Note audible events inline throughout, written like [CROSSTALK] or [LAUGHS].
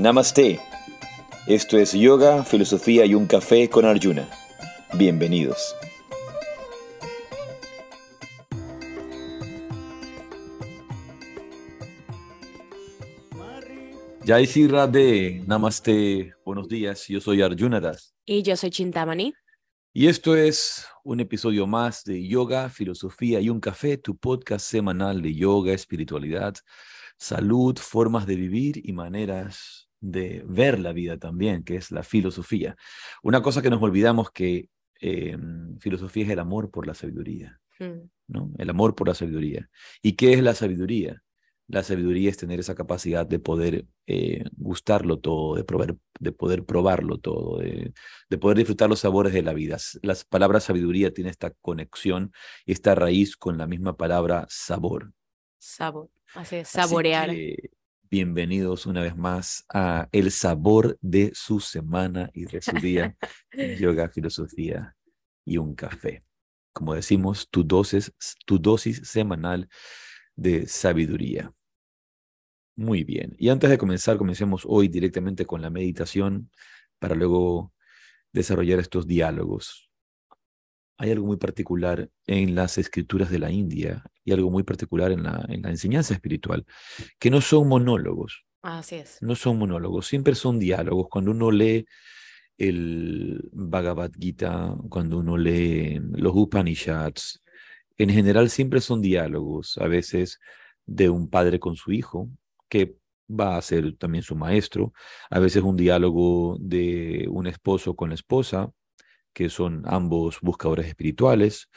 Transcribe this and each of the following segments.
Namaste. Esto es Yoga, Filosofía y un Café con Arjuna. Bienvenidos. Jai Radhe, Namaste, buenos días, yo soy Arjuna Das. Y yo soy Chintamani. Y esto es un episodio más de Yoga, Filosofía y un Café, tu podcast semanal de yoga, espiritualidad, salud, formas de vivir y maneras de ver la vida también, que es la filosofía. Una cosa que nos olvidamos que eh, filosofía es el amor por la sabiduría, Mm. ¿no? El amor por la sabiduría. ¿Y qué es la sabiduría? La sabiduría es tener esa capacidad de poder eh, gustarlo todo, de, probar, de poder probarlo todo, de, de poder disfrutar los sabores de la vida. Las palabras sabiduría tienen esta conexión y esta raíz con la misma palabra sabor. Sabor. Así es, Así saborear. que, bienvenidos una vez más a el sabor de su semana y de su día, [LAUGHS] yoga, filosofía y un café. Como decimos, tu dosis, tu dosis semanal de sabiduría. Muy bien. Y antes de comenzar, comencemos hoy directamente con la meditación para luego desarrollar estos diálogos. Hay algo muy particular en las escrituras de la India y algo muy particular en la, en la enseñanza espiritual, que no son monólogos, Así es. no son monólogos, siempre son diálogos. Cuando uno lee el Bhagavad Gita, cuando uno lee los Upanishads, en general siempre son diálogos, a veces de un padre con su hijo, que va a ser también su maestro, a veces un diálogo de un esposo con la esposa, que son ambos buscadores espirituales,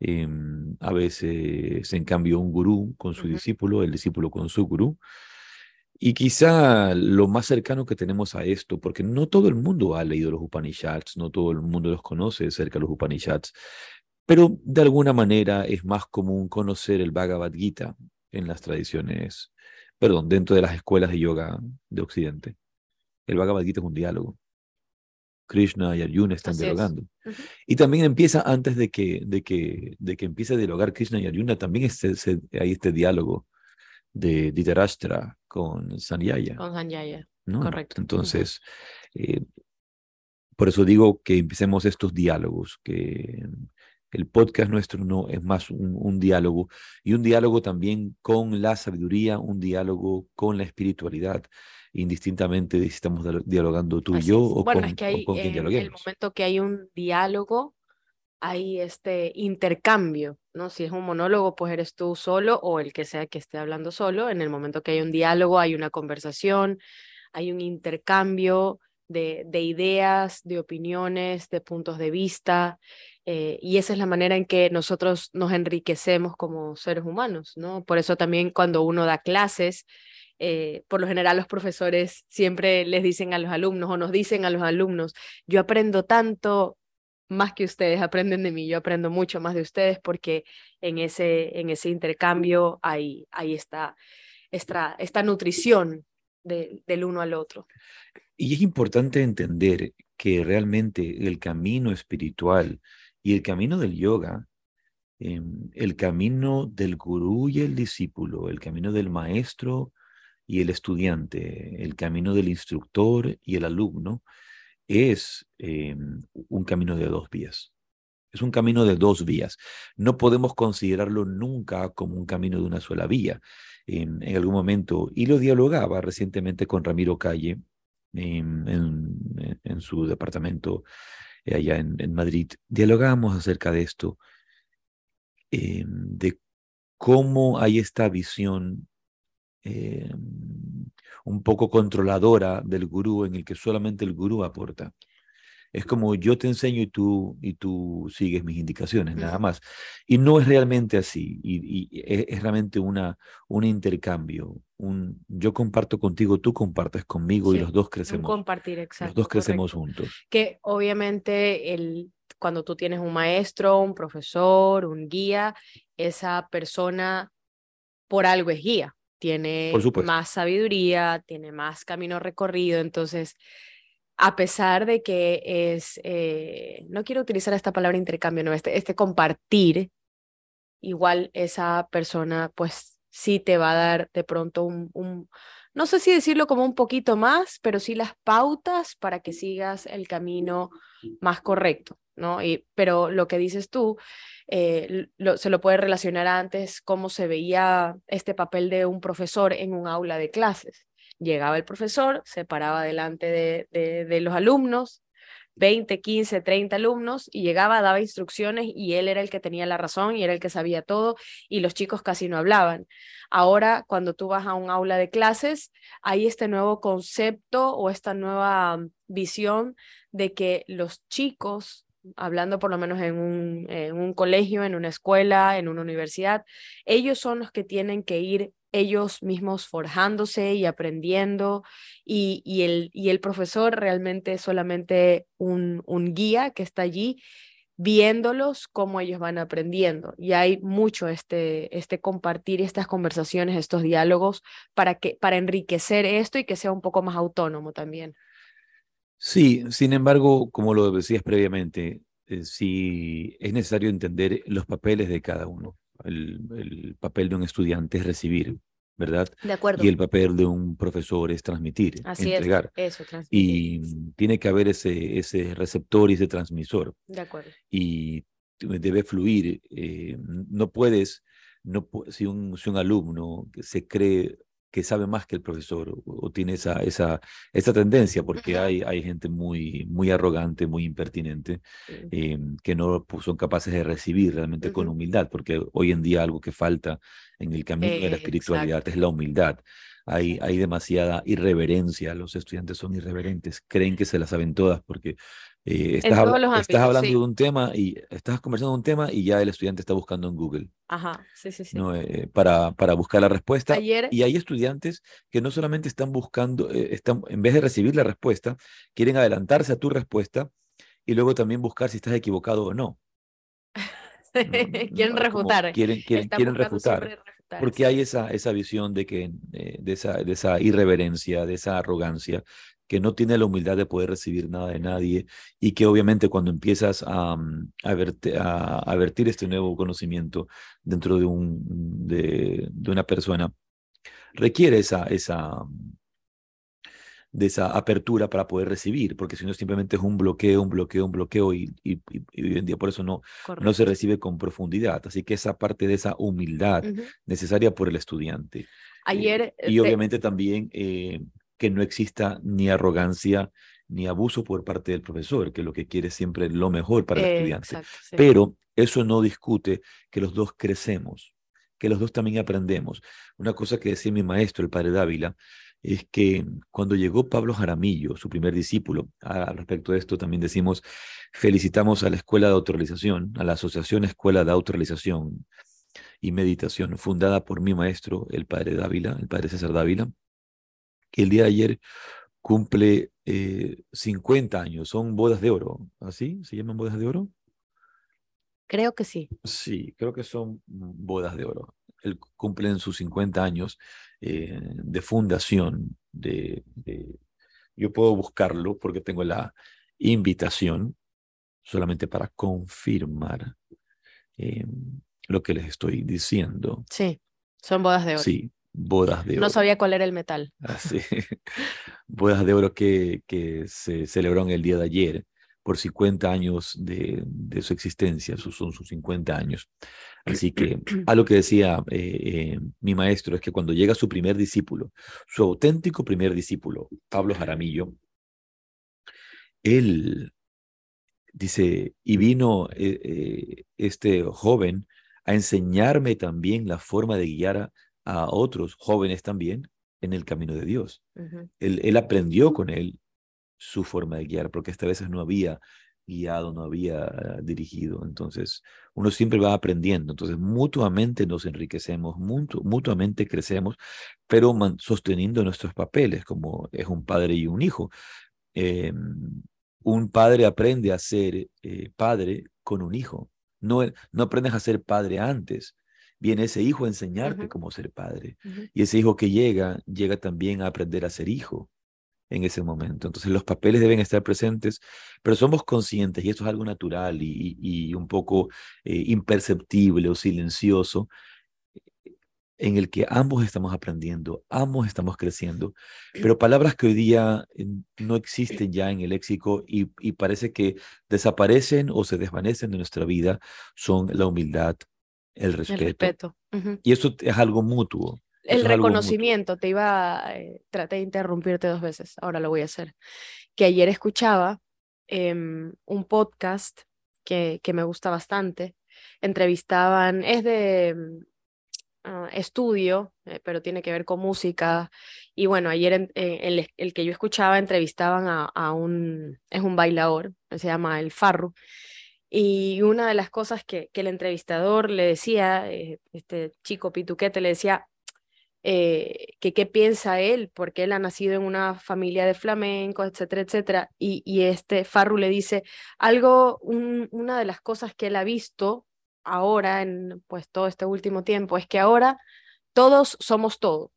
em, a veces en cambio un gurú con su discípulo, el discípulo con su gurú. Y quizá lo más cercano que tenemos a esto, porque no todo el mundo ha leído los Upanishads, no todo el mundo los conoce cerca de los Upanishads, pero de alguna manera es más común conocer el Bhagavad Gita en las tradiciones, perdón, dentro de las escuelas de yoga de Occidente. El Bhagavad Gita es un diálogo. Krishna y Arjuna están Así es. dialogando. Y también empieza antes de que, de que, de que empiece a dialogar Krishna y Arjuna, también este, se- hay este diálogo de Dhritarashtra con Sanjaya, Con Sanjaya. ¿no? correcto. Entonces, eh, por eso digo que empecemos estos diálogos, que el podcast nuestro no es más un, un diálogo y un diálogo también con la sabiduría, un diálogo con la espiritualidad, indistintamente de si estamos dialo- dialogando tú y Así yo es. o Bueno, con, es que o hay con quien en el dialoguemos. momento que hay un diálogo, hay este intercambio, ¿no? Si es un monólogo, pues eres tú solo o el que sea que esté hablando solo. En el momento que hay un diálogo, hay una conversación, hay un intercambio de, de ideas, de opiniones, de puntos de vista. eh, y esa es la manera en que nosotros nos enriquecemos como seres humanos, ¿no? Por eso también cuando uno da clases, eh, por lo general los profesores siempre les dicen a los alumnos o nos dicen a los alumnos, yo aprendo tanto más que ustedes aprenden de mí, yo aprendo mucho más de ustedes porque en ese, en ese intercambio hay, hay esta, esta, esta nutrición de- del uno al otro. Y es importante entender que realmente el camino espiritual y el camino del yoga, em, el camino del gurú y el discípulo, el camino del maestro y el estudiante, el camino del instructor y el alumno, es em, un camino de dos vías. Es un camino de dos vías. No podemos considerarlo nunca como un camino de una sola vía. En, algún momento, y lo dialogaba recientemente con Ramiro Calle en, en- su departamento eh, allá en, Madrid, dialogábamos acerca de esto, eh, de cómo hay esta visión eh, un poco controladora del gurú en el que solamente el gurú aporta. Es como yo te enseño y tú, y tú sigues mis indicaciones, nada más. Y no es realmente así, y, y es, es realmente una, un intercambio. Un, yo comparto contigo, tú compartes conmigo y los dos crecemos. compartir, Los dos crecemos correcto. juntos. Que obviamente el, cuando tú tienes un maestro, un profesor, un guía, esa persona por algo es guía. Tiene más sabiduría, tiene más camino recorrido, entonces a pesar de que es, eh, no quiero utilizar esta palabra intercambio, no, este, este compartir, igual esa persona pues sí te va a dar de pronto un, un no sé si decirlo como un poquito más, pero sí las pautas para que sigas el camino más correcto, ¿no? Y, pero lo que dices tú, eh, se lo puede relacionar antes cómo se veía este papel de un profesor en un aula de clases. Llegaba el profesor, se paraba delante de, de los alumnos, 20, 15, 30 alumnos y llegaba, daba instrucciones y él era el que tenía la razón y era el que sabía todo y los chicos casi no hablaban. Ahora, cuando tú vas a un aula de clases, hay este nuevo concepto o esta nueva mm, visión de que los chicos, hablando por lo menos en un, en un colegio, en una escuela, en una universidad, ellos son los que tienen que ir ellos mismos forjándose y aprendiendo y, y, el, y el profesor realmente es solamente un, un guía que está allí viéndolos cómo ellos van aprendiendo. Y hay mucho este, este compartir estas conversaciones, estos diálogos para, que, para enriquecer esto y que sea un poco más autónomo también. Sí, sin embargo, como lo decías previamente, eh, sí es necesario entender los papeles de cada uno el, papel de un estudiante es recibir, ¿verdad? De acuerdo. Y el papel de un profesor es transmitir, entregar. eso, Y tiene que haber ese, ese receptor y ese transmisor. De acuerdo. Y debe fluir. Eh, no puedes, no, si, un, si un alumno se cree que sabe más que el profesor o, tiene esa, esa, esa tendencia, porque hay, hay gente muy, muy arrogante, muy impertinente, em, que no pues, son capaces de recibir realmente con humildad, porque hoy en día algo que falta en el camino de la espiritualidad es la humildad. Hay, hay demasiada irreverencia, los estudiantes son irreverentes, creen que se las saben todas porque eh, estás, hablando de un tema y estás conversando de un tema y ya el estudiante está buscando en Google. Ajá, sí, sí, sí. ¿no? Eh, para, para buscar la respuesta. Y hay estudiantes que no solamente están buscando, eh, están, en vez de recibir la respuesta, quieren adelantarse a tu respuesta y luego también buscar si estás equivocado o no. [LAUGHS] quieren refutar. Quieren, quieren, quieren refutar. Porque hay esa, esa visión de, que, de, esa, de esa irreverencia, de esa arrogancia, que no tiene la humildad de poder recibir nada de nadie y que obviamente cuando empiezas a, mm, a, vertir, este nuevo conocimiento dentro de, un, de, de una persona, requiere esa, esa, de esa apertura para poder recibir, porque si no simplemente es un bloqueo, un bloqueo, un bloqueo y, y, hoy en día por eso no, no se recibe con profundidad. Así que esa parte de esa humildad necesaria por el estudiante. Eh, Ayer. y obviamente también eh, que no exista ni arrogancia ni abuso por parte del profesor, que lo que quiere siempre es lo mejor para el estudiante. Pero eso no discute que los dos crecemos, que los dos también aprendemos. Una cosa que decía mi maestro, el padre Dávila, es que cuando llegó Pablo Jaramillo, su primer discípulo, al respecto de esto también decimos, felicitamos a la Escuela de Autorrealización, a la Asociación Escuela de Autorrealización y Meditación, fundada por mi maestro, el padre Dávila, el padre César Dávila, que el día de ayer cumple 50 eh, años, son bodas de oro, ¿así? ¿Se llaman bodas de oro? Creo que sí. Sí, creo que son bodas de oro. Él cumple en sus 50 años eh, de fundación. De, yo puedo buscarlo porque tengo la invitación solamente para confirmar eh, lo que les estoy diciendo. Sí, son bodas de oro. Sí, bodas de oro. No sabía cuál era el metal. Así, [LAUGHS] bodas de oro que, que se celebró en el día de ayer por 50 años de, de su existencia, son sus 50 años. Así que [CLEARS THROAT] algo que decía eh, eh, mi maestro es que cuando llega su primer discípulo, su auténtico primer discípulo, Pablo Jaramillo, él dice, y vino eh, este joven a enseñarme también la forma de guiar a, a otros jóvenes también en el camino de Dios. él, él, aprendió con él su forma de guiar, porque esta veces no había guiado, no había dirigido. Entonces, uno siempre va aprendiendo. Entonces, mutuamente nos enriquecemos, mutuamente crecemos, pero sosteniendo nuestros papeles, como es un padre y un hijo. Em, un padre aprende a ser eh, padre con un hijo. No, no aprendes a ser padre antes, viene ese hijo a enseñarte cómo ser padre. Y ese hijo que llega, llega también a aprender a ser hijo en ese momento. Entonces los papeles deben estar presentes, pero somos conscientes, y esto es algo natural y, un poco eh, imperceptible o silencioso, en el que ambos estamos aprendiendo, ambos estamos creciendo, pero palabras que hoy día eh, no existen ya en el léxico y, parece que desaparecen o se desvanecen de nuestra vida son la humildad, el respeto. Y eso es algo mutuo. El reconocimiento, te iba, eh, traté de interrumpirte dos veces, ahora lo voy a hacer. Que ayer escuchaba em, un podcast que, que me gusta bastante, entrevistaban, es de Ah, estudio, eh, pero tiene que ver con música. Y bueno, ayer en, el, que yo escuchaba entrevistaban a, un, es un bailador, se llama El Farru. Y una de las cosas que, que el entrevistador le decía, eh, este chico pituquete le decía, eh, que qué piensa él, porque él ha nacido en una familia de flamencos, etcétera, etcétera. Y, y este Farru le dice, algo, una de las cosas que él ha visto ahora, en pues todo este último tiempo, es que ahora todos somos todo,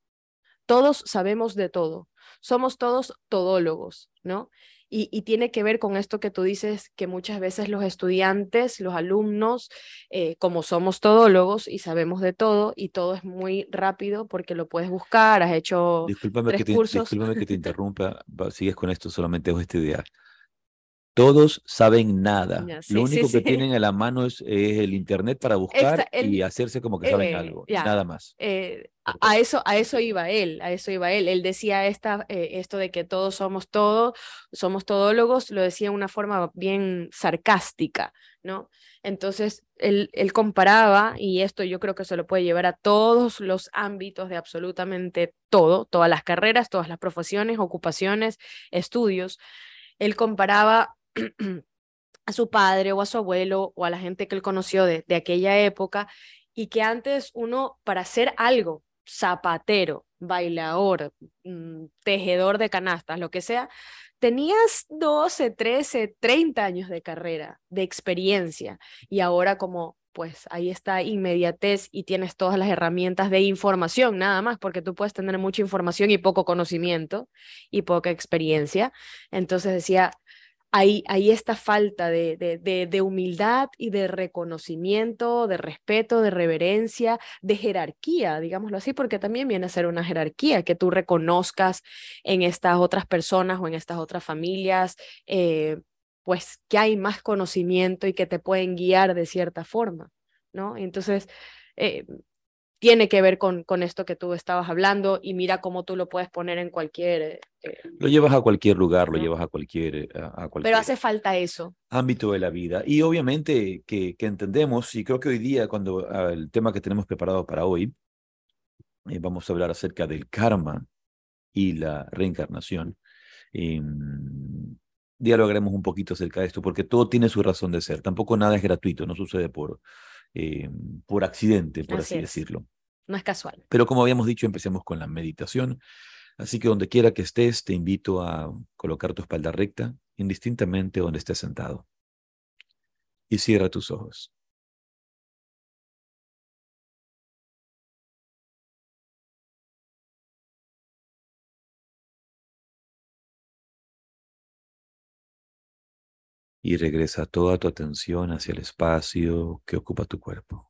todos sabemos de todo, somos todos todólogos, ¿no? Y, tiene que ver con esto que tú dices, que muchas veces los estudiantes, los alumnos, eh, como somos todólogos y sabemos de todo, y todo es muy rápido porque lo puedes buscar, has hecho discúlpame que te, Discúlpame que te [LAUGHS] interrumpa, sigues con esto, solamente dejo esta idea. Todos saben nada. Lo único que tienen a la mano es, el Internet para buscar y hacerse como que saben eh, algo. nada más. Eh, a, eso, a eso iba él, a eso iba él. Él decía esta, eh, esto de que todos somos todos, somos todólogos, lo decía de una forma bien sarcástica, ¿no? Entonces, él, él comparaba, y esto yo creo que se lo puede llevar a todos los ámbitos de absolutamente todo, todas las carreras, todas las profesiones, ocupaciones, estudios. Él comparaba [CLEARS THROAT] a su padre o a su abuelo o a la gente que él conoció de, aquella época y que antes uno para hacer algo, zapatero, bailador, mm, tejedor de canastas, lo que sea, tenías 12, 13, 30 años de carrera, de experiencia y ahora como pues ahí está inmediatez y tienes todas las herramientas de información, nada más, porque tú puedes tener mucha información y poco conocimiento y poca experiencia. Entonces decía, hay, esta falta de, de, humildad y de reconocimiento, de respeto, de reverencia, de jerarquía, digámoslo así, porque también viene a ser una jerarquía que tú reconozcas en estas otras personas o en estas otras familias, eh, pues que hay más conocimiento y que te pueden guiar de cierta forma, ¿no? Entonces, eh, tiene que ver con, con esto que tú estabas hablando y mira cómo tú lo puedes poner en cualquier... Eh, eh, lo llevas a cualquier lugar, lo llevas a cualquier, eh, a, cualquier... Pero hace falta eso. Ámbito de la vida. Y obviamente que, que entendemos, y creo que hoy día, cuando ah, el tema que tenemos preparado para hoy, vamos a hablar acerca del karma y la reencarnación. Em, dialogaremos un poquito acerca de esto, porque todo tiene su razón de ser. Tampoco nada es gratuito, no sucede por, eh, por accidente, por así, decirlo. No es casual. Pero como habíamos dicho, empecemos con la meditación. Así que donde quiera que estés, te invito a colocar tu espalda recta, indistintamente donde estés sentado. Y cierra tus ojos. Y regresa toda tu atención hacia el espacio que ocupa tu cuerpo.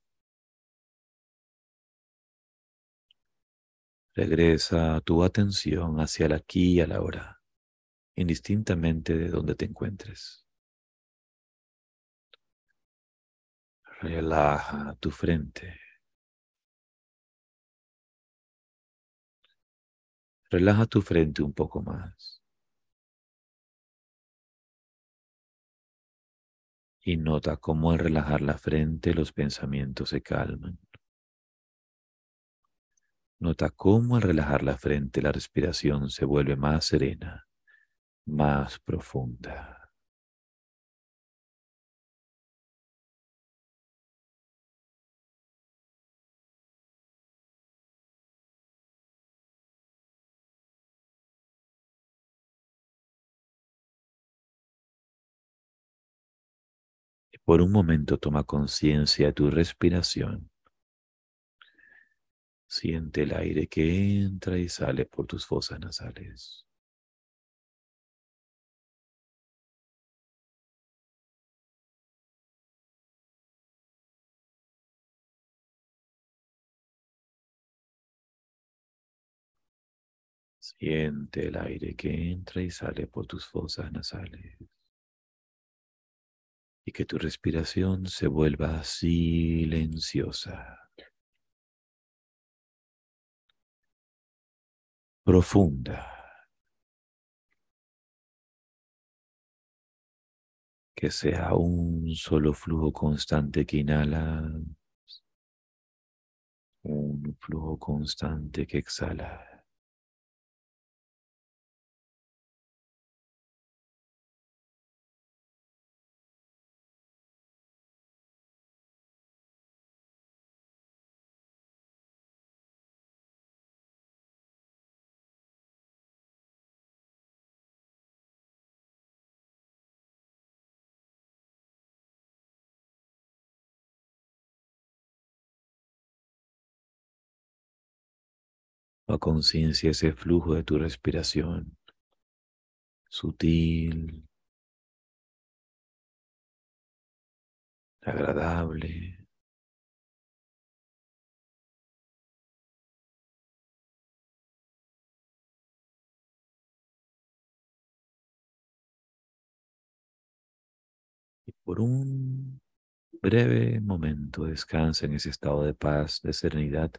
Regresa tu atención hacia el aquí y a la hora, indistintamente de donde te encuentres. Relaja tu frente. Relaja tu frente un poco más. Y nota cómo al relajar la frente los pensamientos se calman. Nota cómo al relajar la frente la respiración se vuelve más serena, más profunda. Por un momento toma conciencia de tu respiración. Siente el aire que entra y sale por tus fosas nasales. Siente el aire que entra y sale por tus fosas nasales. Y que tu respiración se vuelva silenciosa. Profunda. Que sea un solo flujo constante que inhala. Un flujo constante que exhala. A conciencia ese flujo de tu respiración, sutil, agradable. Y por un breve momento descansa en ese estado de paz, de serenidad.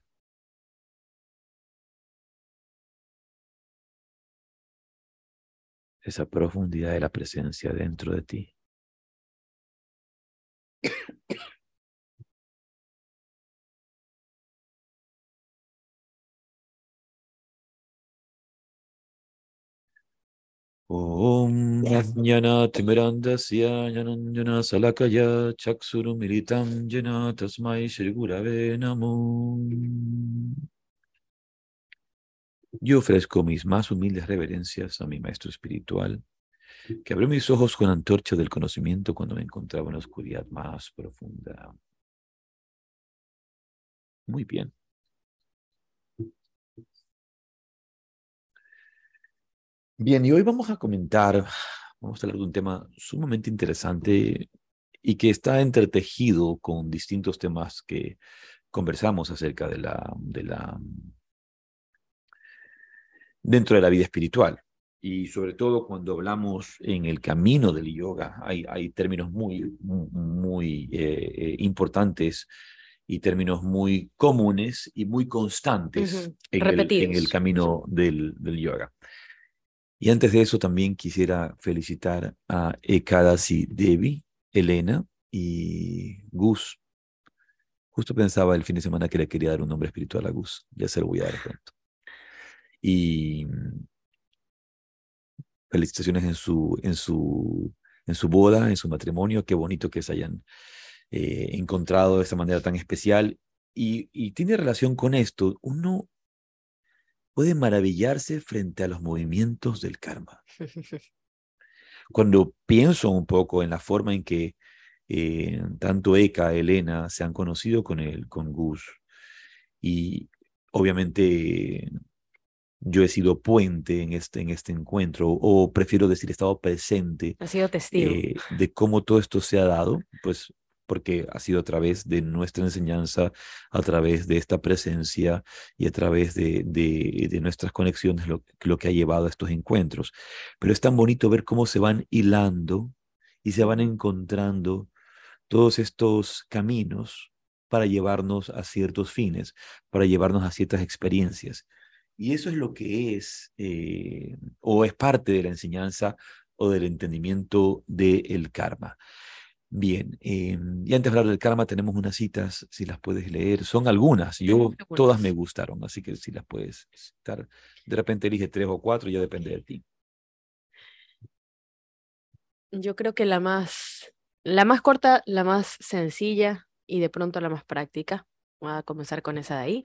Esa profundidad de la presencia dentro de ti. Om Jnanatimirandasya Jnananjana Salakaya Chaksurumiritam Jana Tasmai Shri Gurave Namo yo ofrezco mis más humildes reverencias a mi maestro espiritual, que abrió mis ojos con antorcha del conocimiento cuando me encontraba en la oscuridad más profunda. Muy bien. Bien, y hoy vamos a comentar, vamos a hablar de un tema sumamente interesante y que está entretejido con distintos temas que conversamos acerca de la, de la dentro de la vida espiritual. Y sobre todo cuando hablamos en el camino del yoga, hay, hay términos muy, muy eh, eh, importantes y términos muy comunes y muy constantes en, el, en, el, camino del, del, yoga. Y antes de eso también quisiera felicitar a Ekadasi Devi, Elena y Gus. Justo pensaba el fin de semana que le quería dar un nombre espiritual a Gus, ya se lo voy a dar pronto. Y felicitaciones en su, en su, en su boda, en su matrimonio. Qué bonito que se hayan eh, encontrado de esta manera tan especial. Y, y tiene relación con esto. Uno puede maravillarse frente a los movimientos del karma. [LAUGHS] Cuando pienso un poco en la forma en que eh, tanto Eka, Elena se han conocido con él, con Gus, y obviamente yo he sido puente en este, en este encuentro, o prefiero decir, he estado presente. Ha sido testigo. Eh, de cómo todo esto se ha dado, pues porque ha sido a través de nuestra enseñanza, a través de esta presencia y a través de, de, de nuestras conexiones lo, lo, que ha llevado a estos encuentros. Pero es tan bonito ver cómo se van hilando y se van encontrando todos estos caminos para llevarnos a ciertos fines, para llevarnos a ciertas experiencias. Y eso es lo que es, eh, o es parte de la enseñanza o del entendimiento del karma. Bien, eh, y antes de hablar del karma tenemos unas citas, si las puedes leer, son algunas, yo todas me gustaron, así que si las puedes citar, de repente elige tres o cuatro, ya depende de ti. Yo creo que la más, la más corta, la más sencilla y de pronto la más práctica, voy a comenzar con esa de ahí,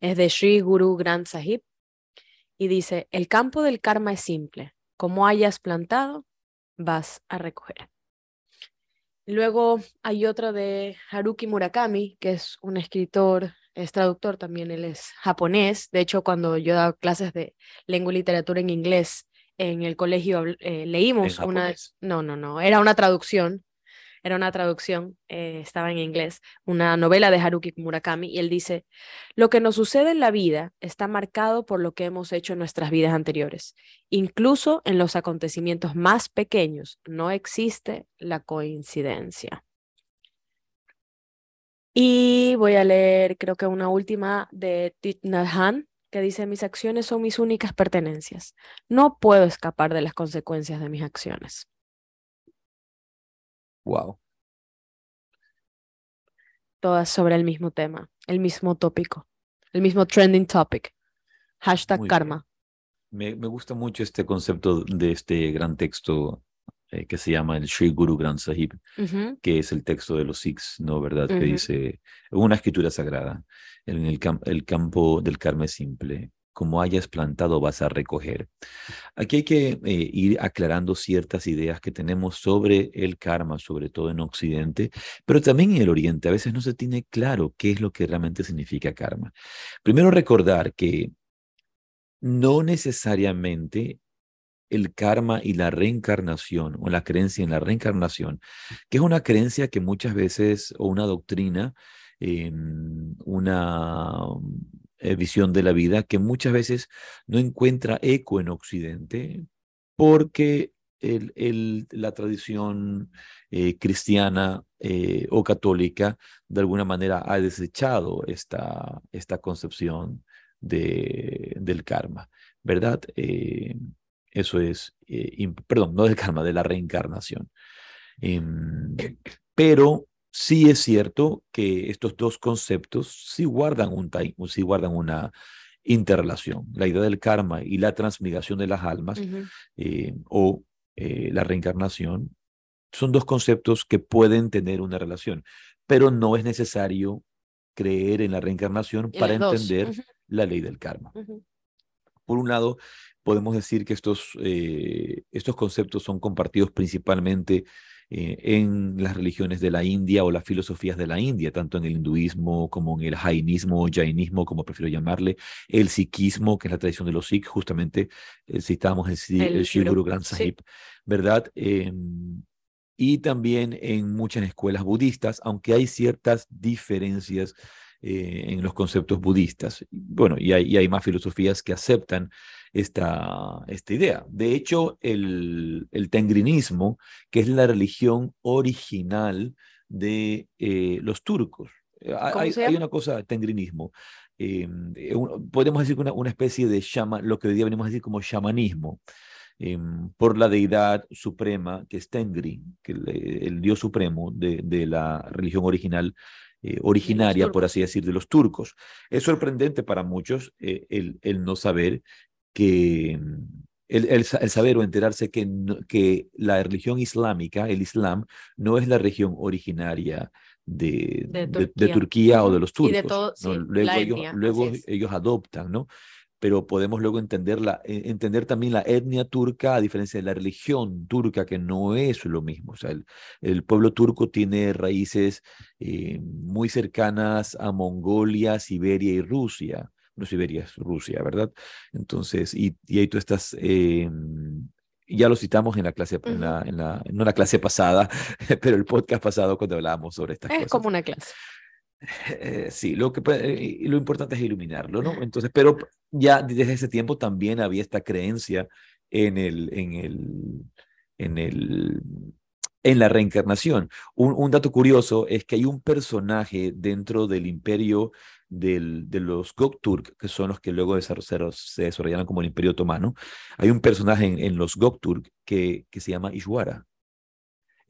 es de Sri Guru Granth Sahib, y dice, el campo del karma es simple, como hayas plantado, vas a recoger. Luego hay otro de Haruki Murakami, que es un escritor, es traductor también, él es japonés. De hecho, cuando yo daba clases de lengua y literatura en inglés en el colegio, eh, leímos una... No, no, no, era una traducción era una traducción, eh, estaba en inglés, una novela de Haruki Murakami, y él dice, lo que nos sucede en la vida está marcado por lo que hemos hecho en nuestras vidas anteriores. Incluso en los acontecimientos más pequeños no existe la coincidencia. Y voy a leer, creo que una última de Thich Nhat que dice, mis acciones son mis únicas pertenencias. No puedo escapar de las consecuencias de mis acciones. Wow. Todas sobre el mismo tema, el mismo tópico, el mismo trending topic. Hashtag karma. Me, me, gusta mucho este concepto de este gran texto eh, que se llama el Sri Guru Granth Sahib, que es el texto de los Sikhs, ¿no? ¿Verdad? Que dice, una escritura sagrada, en el, el campo del karma es simple, como hayas plantado vas a recoger. Aquí hay que eh, ir aclarando ciertas ideas que tenemos sobre el karma, sobre todo en Occidente, pero también en el Oriente. A veces no se tiene claro qué es lo que realmente significa karma. Primero recordar que no necesariamente el karma y la reencarnación o la creencia en la reencarnación, que es una creencia que muchas veces, o una doctrina, em, una eh, visión de la vida que muchas veces no encuentra eco en Occidente porque la tradición eh, cristiana eh, o católica de alguna manera ha desechado esta, esta concepción de, del karma, ¿verdad? eso es, perdón, no del karma, de la reencarnación. Em, pero sí es cierto que estos dos conceptos sí guardan, un, sí guardan una interrelación. La idea del karma y la transmigración de las almas eh, o eh, la reencarnación son dos conceptos que pueden tener una relación, pero no es necesario creer en la reencarnación para entender la ley del karma. Por un lado, podemos decir que estos, eh, estos conceptos son compartidos principalmente eh, en las religiones de la India o las filosofías de la India, tanto en el hinduismo como en el jainismo o jainismo, como prefiero llamarle, el sikhismo, que es la tradición de los sikhs, justamente eh, citamos el, el, Shri Guru Granth Sahib, ¿verdad? Em, y también en muchas escuelas budistas, aunque hay ciertas diferencias eh, en los conceptos budistas. Bueno, y hay, y hay más filosofías que aceptan esta, esta idea. De hecho, el, el tengrinismo, que es la religión original de eh, los turcos. Eh, hay, hay, una cosa, tengrinismo. Eh, podemos decir una, una especie de lo que hoy día venimos a decir como shamanismo. por la deidad suprema que es Tengri, que el, dios supremo de, de, la religión original originaria, por así decir, de los turcos. Es sorprendente para muchos el, el, no saber que mm, el, el, saber o enterarse que, que la religión islámica, el Islam, no es la religión originaria de, de, Turquía. o de los turcos. Luego, ellos, luego ellos adoptan, ¿no? Pero podemos luego entender, la, e, entender también la etnia turca a diferencia de la religión turca, que no es lo mismo. O sea, el, el pueblo turco tiene raíces eh, muy cercanas a Mongolia, Siberia y Rusia no Siberia, es Rusia, ¿verdad? Entonces, y, y ahí tú estás, eh, ya lo citamos en la clase, en la, en la, no la clase pasada, [LAUGHS] pero el podcast pasado cuando hablábamos sobre estas cosas. Es como una clase. Eh, sí, lo, que, eh, lo importante es iluminarlo, ¿no? [LAUGHS] Entonces, pero ya desde ese tiempo también había esta creencia en el, en el, en el, en la reencarnación. Un, un, dato curioso es que hay un personaje dentro del imperio del, de los Gokturk, que son los que luego se, se desarrollaron como el Imperio Otomano, hay un personaje en, los Gokturk que, que se llama Ishwara.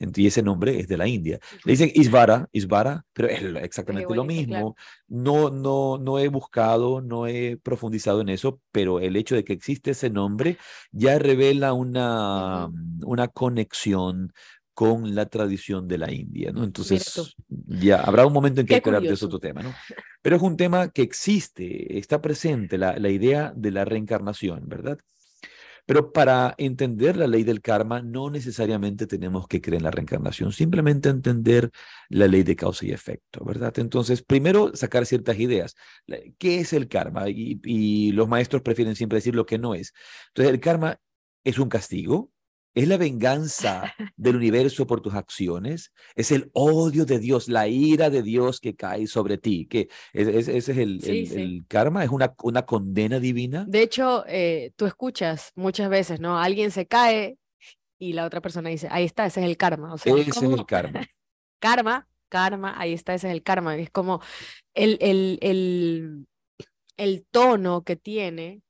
Y ese nombre es de la India. Le dicen Isvara, Isvara, pero es exactamente lo mismo. No, no, no he buscado, no he profundizado en eso, pero el hecho de que existe ese nombre ya revela una, una conexión con la tradición de la India, ¿no? Entonces, ya habrá un momento en que hablar de ese otro tema, ¿no? Pero es un tema que existe, está presente, la, la idea de la reencarnación, ¿verdad? Pero para entender la ley del karma, no necesariamente tenemos que creer en la reencarnación, simplemente entender la ley de causa y efecto, ¿verdad? Entonces, primero sacar ciertas ideas. ¿Qué es el karma? Y, y los maestros prefieren siempre decir lo que no es. Entonces, el karma es un castigo, es la venganza del universo por tus acciones, es el odio de Dios, la ira de Dios que cae sobre ti, que ese es, el, el, karma, es una, una condena divina. De hecho, eh, tú escuchas muchas veces, ¿no? Alguien se cae y la otra persona dice, ahí está, ese es el karma. O sea, ese es el karma. [LAUGHS] karma, karma, ahí está, ese es el karma. Es como el, el, el, el tono que tiene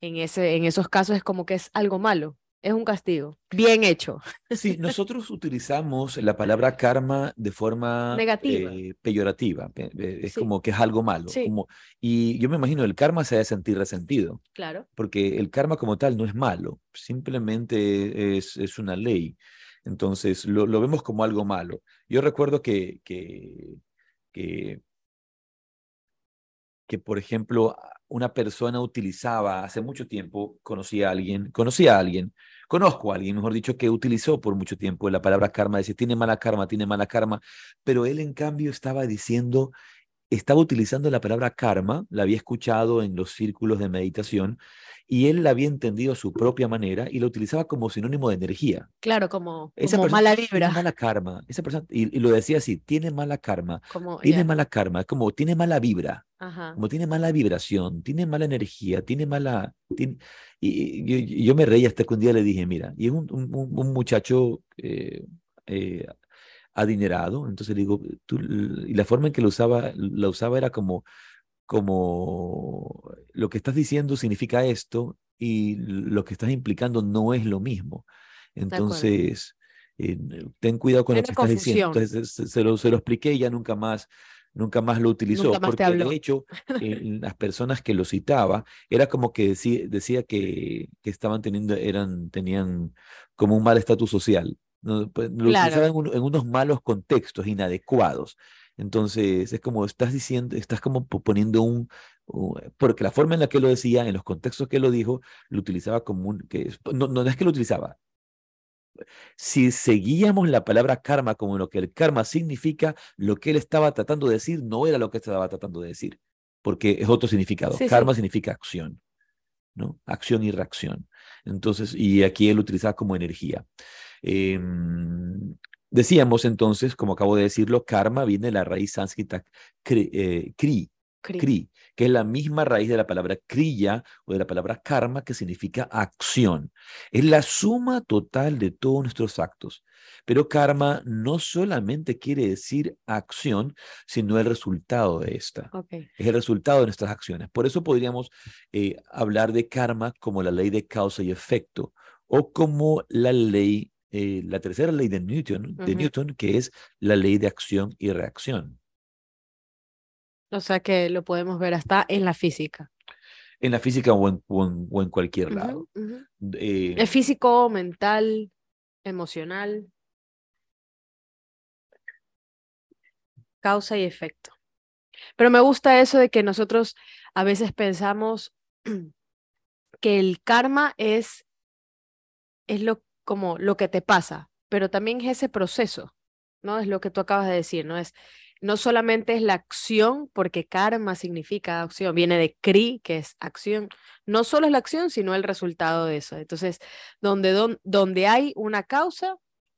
en, ese, en esos casos es como que es algo malo es un castigo. Bien hecho. [LAUGHS] Sí, nosotros utilizamos la palabra karma de forma negativa, eh, peyorativa. Es como que es algo malo. Como, y yo me imagino el karma se debe sentir resentido. Claro. Porque el karma como tal no es malo, simplemente es, es una ley. Entonces lo, lo, vemos como algo malo. Yo recuerdo que, que, que, que, por ejemplo, una persona utilizaba hace mucho tiempo, conocía a alguien, conocía a alguien Conozco a alguien, mejor dicho, que utilizó por mucho tiempo la palabra karma, decía, tiene mala karma, tiene mala karma, pero él en cambio estaba diciendo, estaba utilizando la palabra karma, la había escuchado en los círculos de meditación, y él la había entendido a su propia manera y la utilizaba como sinónimo de energía. Claro, como, esa mala vibra. Tiene mala karma. Esa persona, y, lo decía así, tiene mala karma. tiene mala karma, es como tiene mala vibra. Como tiene mala vibración, tiene mala energía, tiene mala... y, yo, me reía hasta que un día le dije, mira, y es un, un, muchacho eh, eh, adinerado, entonces le digo, tú, y la forma en que lo usaba, la usaba era como como lo que estás diciendo significa esto y lo que estás implicando no es lo mismo. Entonces, eh, ten cuidado con lo que estás diciendo. Entonces, se, lo, se lo expliqué y ya nunca más, nunca más lo utilizó. porque de hecho, [LAUGHS] las personas que lo citaba, era como que decía, decía que, que, estaban teniendo, eran, tenían como un mal estatus social. Pues, lo utilizaban en unos malos contextos inadecuados. Entonces, es como estás diciendo, estás como poniendo un, porque la forma en la que lo decía, en los contextos que lo dijo, lo utilizaba como un, que no, no es que lo utilizaba. Si seguíamos la palabra karma como lo que el karma significa, lo que él estaba tratando de decir no era lo que estaba tratando de decir, porque es otro significado. karma significa acción, ¿no? Acción y reacción. Entonces, y aquí él utilizaba como energía. Eh, Decíamos entonces, como acabo de decirlo, karma viene de la raíz sánscrita eh, kri, kri, que es la misma raíz de la palabra kriya o de la palabra karma, que significa acción. Es la suma total de todos nuestros actos. Pero karma no solamente quiere decir acción, sino el resultado de esta. Es el resultado de nuestras acciones. Por eso podríamos eh, hablar de karma como la ley de causa y efecto o como la ley eh, la tercera ley de Newton, de Newton, que es la ley de acción y reacción. O sea que lo podemos ver hasta en la física. En la física o en, o en, cualquier lado. Eh, ¿Es físico, mental, emocional? Causa y efecto. Pero me gusta eso de que nosotros a veces pensamos [CLEARS THROAT] que el karma es, es lo como lo que te pasa, pero también es ese proceso, ¿no? Es lo que tú acabas de decir, ¿no? Es, no solamente es la acción, porque karma significa acción, viene de kri, que es acción. No solo es la acción, sino el resultado de eso. Entonces, donde, donde hay una causa,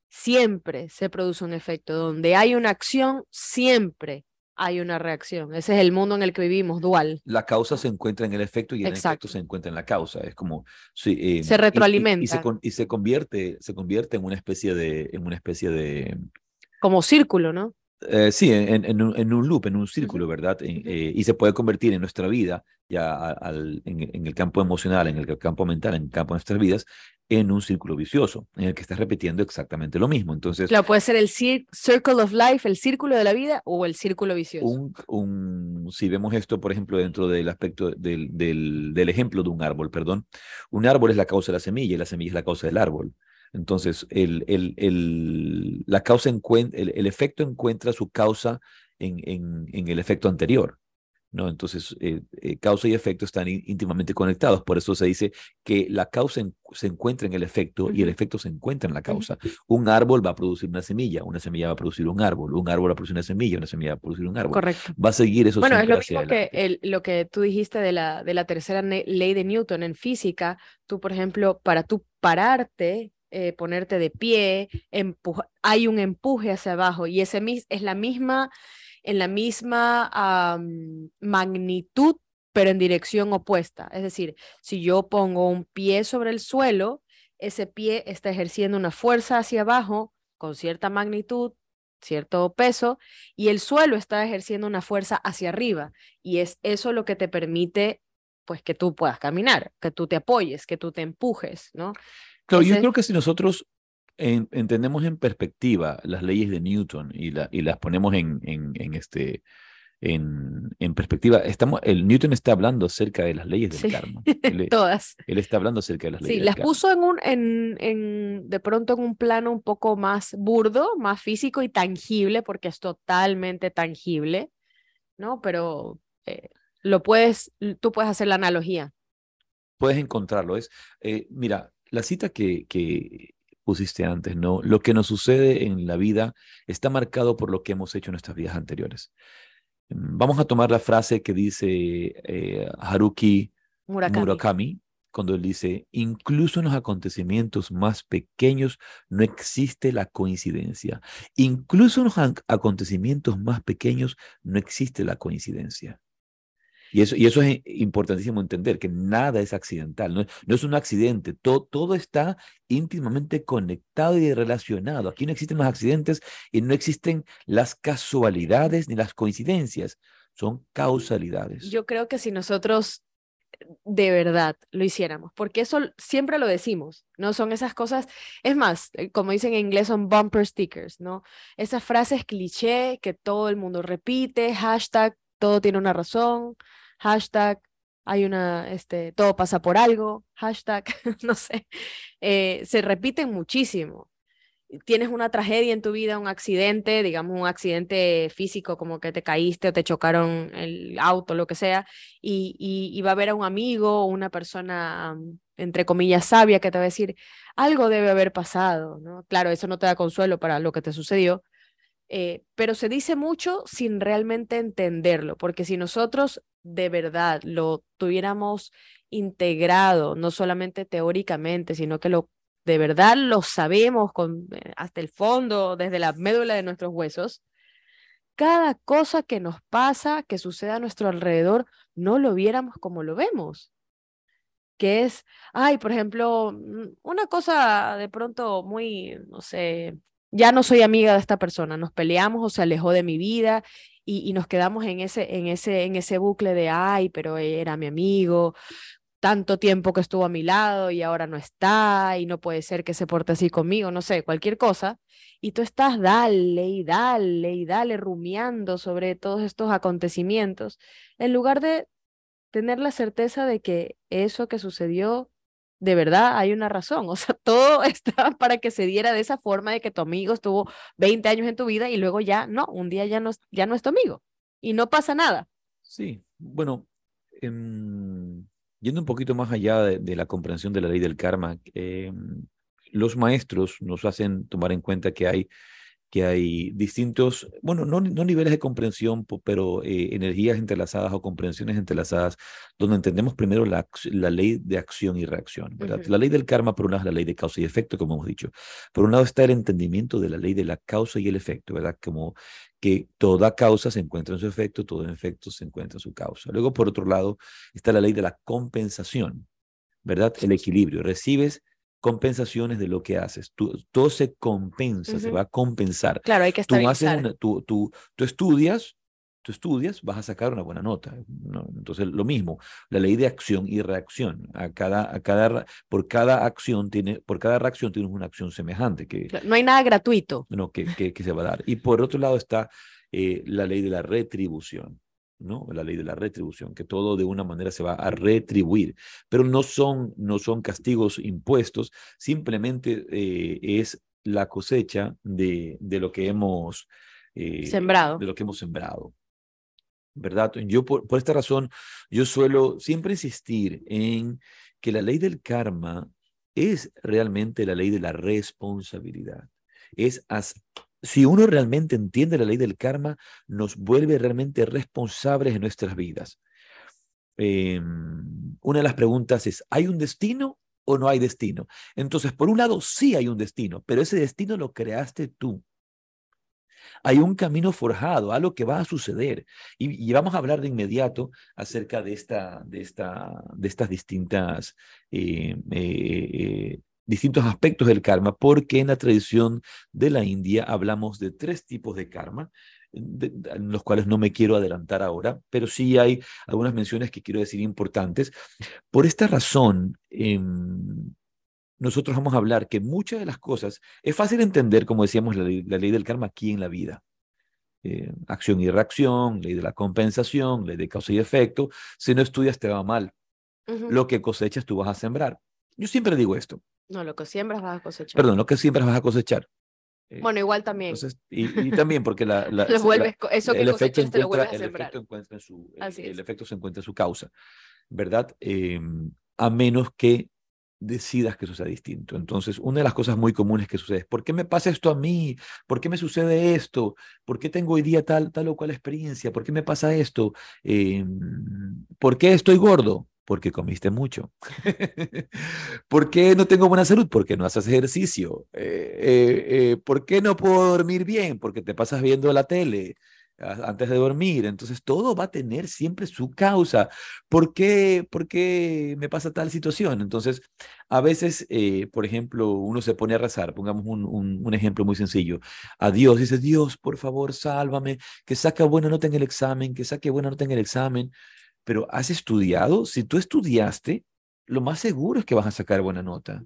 siempre se produce un efecto. Donde hay una acción, siempre hay una reacción. Ese es el mundo en el que vivimos, dual. La causa se encuentra en el efecto y el efecto se encuentra en la causa. Es como eh, se retroalimenta y, se, y, se, convierte, se convierte en una especie de, en una especie de como círculo, ¿no? Eh, sí, en, en, un, en, un, loop, en un círculo, ¿verdad? Eh, y se puede convertir en nuestra vida, ya al, en, el campo emocional, en el campo mental, en el campo de nuestras vidas, en un círculo vicioso, en el que estás repitiendo exactamente lo mismo. Entonces, claro, puede ser el circle of life, el círculo de la vida, o el círculo vicioso. Un, un, si vemos esto, por ejemplo, dentro del aspecto del, del, del ejemplo de un árbol, perdón, un árbol es la causa de la semilla y la semilla es la causa del árbol. Entonces, el, el, el, la causa el, el, efecto encuentra su causa en, en, en el efecto anterior. ¿no? Entonces, eh, eh, causa y efecto están íntimamente conectados. Por eso se dice que la causa se encuentra en el efecto y el efecto se encuentra en la causa. Un árbol va a producir una semilla, una semilla va a producir un árbol, un árbol va a producir una semilla, una semilla va a producir un árbol. Correcto. Va a seguir eso. Bueno, es lo mismo que el, lo que tú dijiste de la, de la tercera ley de Newton en física. Tú, por ejemplo, para tú pararte eh, ponerte de pie, hay un empuje hacia abajo y ese es la misma, en la misma magnitud, pero en dirección opuesta. Es decir, si yo pongo un pie sobre el suelo, ese pie está ejerciendo una fuerza hacia abajo con cierta magnitud, cierto peso, y el suelo está ejerciendo una fuerza hacia arriba. Y es eso lo que te permite pues que tú puedas caminar, que tú te apoyes, que tú te empujes, ¿no? Claro, yo creo que si nosotros entendemos en perspectiva las leyes de Newton y, la, y las ponemos en, en, este, en, en, perspectiva, estamos, el Newton está hablando acerca de las leyes del karma. [LAUGHS] Todas. Él está hablando acerca de las leyes sí, las puso en un, en, en, de pronto en un plano un poco más burdo, más físico y tangible, porque es totalmente tangible, ¿no? Pero eh, lo puedes, tú puedes hacer la analogía. Puedes encontrarlo. Es, eh, mira, la cita que, que pusiste antes, ¿no? Lo que nos sucede en la vida está marcado por lo que hemos hecho en nuestras vidas anteriores. Mm, vamos a tomar la frase que dice eh, Haruki Murakami. cuando él dice, incluso en los acontecimientos más pequeños no existe la coincidencia. Incluso en los acontecimientos más pequeños no existe la coincidencia. Y eso, y eso es importantísimo entender, que nada es accidental, no, no es un accidente, todo, todo está íntimamente conectado y relacionado. Aquí no existen los accidentes y no existen las casualidades ni las coincidencias, son causalidades. Yo creo que si nosotros de verdad lo hiciéramos, porque eso siempre lo decimos, ¿no? Son esas cosas, es más, eh, como dicen en inglés, son bumper stickers, ¿no? Esas frases cliché que todo el mundo repite, hashtag todo tiene una razón, hashtag, hay una, este, todo pasa por algo, hashtag, [LAUGHS] no sé, eh, se repiten muchísimo. Tienes una tragedia en tu vida, un accidente, digamos un accidente físico, como que te caíste o te chocaron el auto, lo que sea, y, y, va a haber a un amigo o una persona, entre comillas, sabia que te va a decir, algo debe haber pasado, ¿no? Claro, eso no te da consuelo para lo que te sucedió, eh, pero se dice mucho sin realmente entenderlo, porque si nosotros de verdad lo tuviéramos integrado, no solamente teóricamente, sino que lo de verdad lo sabemos con, eh, hasta el fondo, desde la médula de nuestros huesos, cada cosa que nos pasa, que sucede a nuestro alrededor, no lo viéramos como lo vemos. Que es, ay, por ejemplo, mm, una cosa de pronto muy, no sé, ya no soy amiga de esta persona, nos peleamos o se alejó de mi vida y, nos quedamos en ese, en, ese, en ese bucle de, ay, pero era mi amigo, tanto tiempo que estuvo a mi lado y ahora no está y no puede ser que se porte así conmigo, no sé, cualquier cosa. Y tú estás dale y dale y dale rumiando sobre todos estos acontecimientos, en lugar de tener la certeza de que eso que sucedió de verdad hay una razón. O sea, [LAUGHS] todo está para que se diera de esa forma de que tu amigo estuvo 20 años en tu vida y luego ya no, un día ya no, ya no es tu amigo y no pasa nada. Sí, bueno, em, yendo un poquito más allá de, la comprensión de la ley del karma, em, los maestros nos hacen tomar en cuenta que hay que hay distintos, bueno, no, no niveles de comprensión, pero eh, energías entrelazadas o comprensiones entrelazadas, donde entendemos primero la, la ley de acción y reacción. La ley del karma, por un lado, es la ley de causa y efecto, como hemos dicho. Por un lado está el entendimiento de la ley de la causa y el efecto, ¿verdad? Como que toda causa se encuentra en su efecto, todo efecto se encuentra en su causa. Luego, por otro lado, está la ley de la compensación, ¿verdad? El equilibrio. Recibes compensaciones de lo que haces. todo se compensa, se va a compensar. Claro, hay que estabilizar. Tú, tú, tú, estudias, tú estudias, vas a sacar una buena nota. Entonces, lo mismo, la ley de acción y reacción. A cada, a cada, por cada acción tiene, por cada reacción tienes una acción semejante. Que, no hay nada gratuito. No, que, que, se va a dar. Y por otro lado está eh, la ley de la retribución. ¿No? La ley de la retribución, que todo de una manera se va a retribuir, pero no son, no son castigos impuestos, simplemente eh, es la cosecha de, de lo que hemos eh, sembrado. De lo que hemos sembrado. ¿Verdad? Yo por, por esta razón, yo suelo siempre insistir en que la ley del karma es realmente la ley de la responsabilidad. Es si uno realmente entiende la ley del karma, nos vuelve realmente responsables en nuestras vidas. Em, una de las preguntas es, ¿hay un destino o no hay destino. Entonces, por un lado, sí hay un destino, pero ese destino lo creaste tú. Hay un camino forjado, algo que va a suceder. Y, vamos a hablar de inmediato acerca de, esta, de, esta, de estas distintas, eh, eh, distintos aspectos del karma, porque en la tradición de la India hablamos de tres tipos de karma en los cuales no me quiero adelantar ahora, pero sí hay algunas menciones que quiero decir importantes. Por esta razón, em, nosotros vamos a hablar que muchas de las cosas, es fácil entender, como decíamos, la ley, del karma aquí en la vida. Eh, acción y reacción, ley de la compensación, ley de causa y efecto. Si no estudias te va mal. Lo que cosechas tú vas a sembrar. Yo siempre digo esto. No, lo que siembras vas a cosechar. Perdón, lo que siembras vas a cosechar. Eh, bueno, igual también. y, también porque la, eso que el efecto te lo vuelves a sembrar. El efecto, encuentra su, el, efecto se encuentra en su causa, ¿verdad? Em, a menos que decidas que eso sea distinto. Entonces, una de las cosas muy comunes que sucede es, ¿por qué me pasa esto a mí? ¿Por qué me sucede esto? ¿Por qué tengo hoy día tal, tal o cual experiencia? ¿Por qué me pasa esto? Em, ¿Por qué estoy gordo? Porque comiste mucho. [LAUGHS] ¿Por qué no tengo buena salud? Porque no haces ejercicio. Eh, eh, eh, ¿Por qué no puedo dormir bien? Porque te pasas viendo la tele antes de dormir. Entonces, todo va a tener siempre su causa. ¿Por qué, por qué me pasa tal situación? Entonces, a veces, por ejemplo, uno se pone a rezar, pongamos un, ejemplo muy sencillo, a Dios, dice, Dios, por favor, sálvame, que saque buena nota en el examen, que saque buena nota en el examen pero ¿has estudiado? Si tú estudiaste, lo más seguro es que vas a sacar buena nota.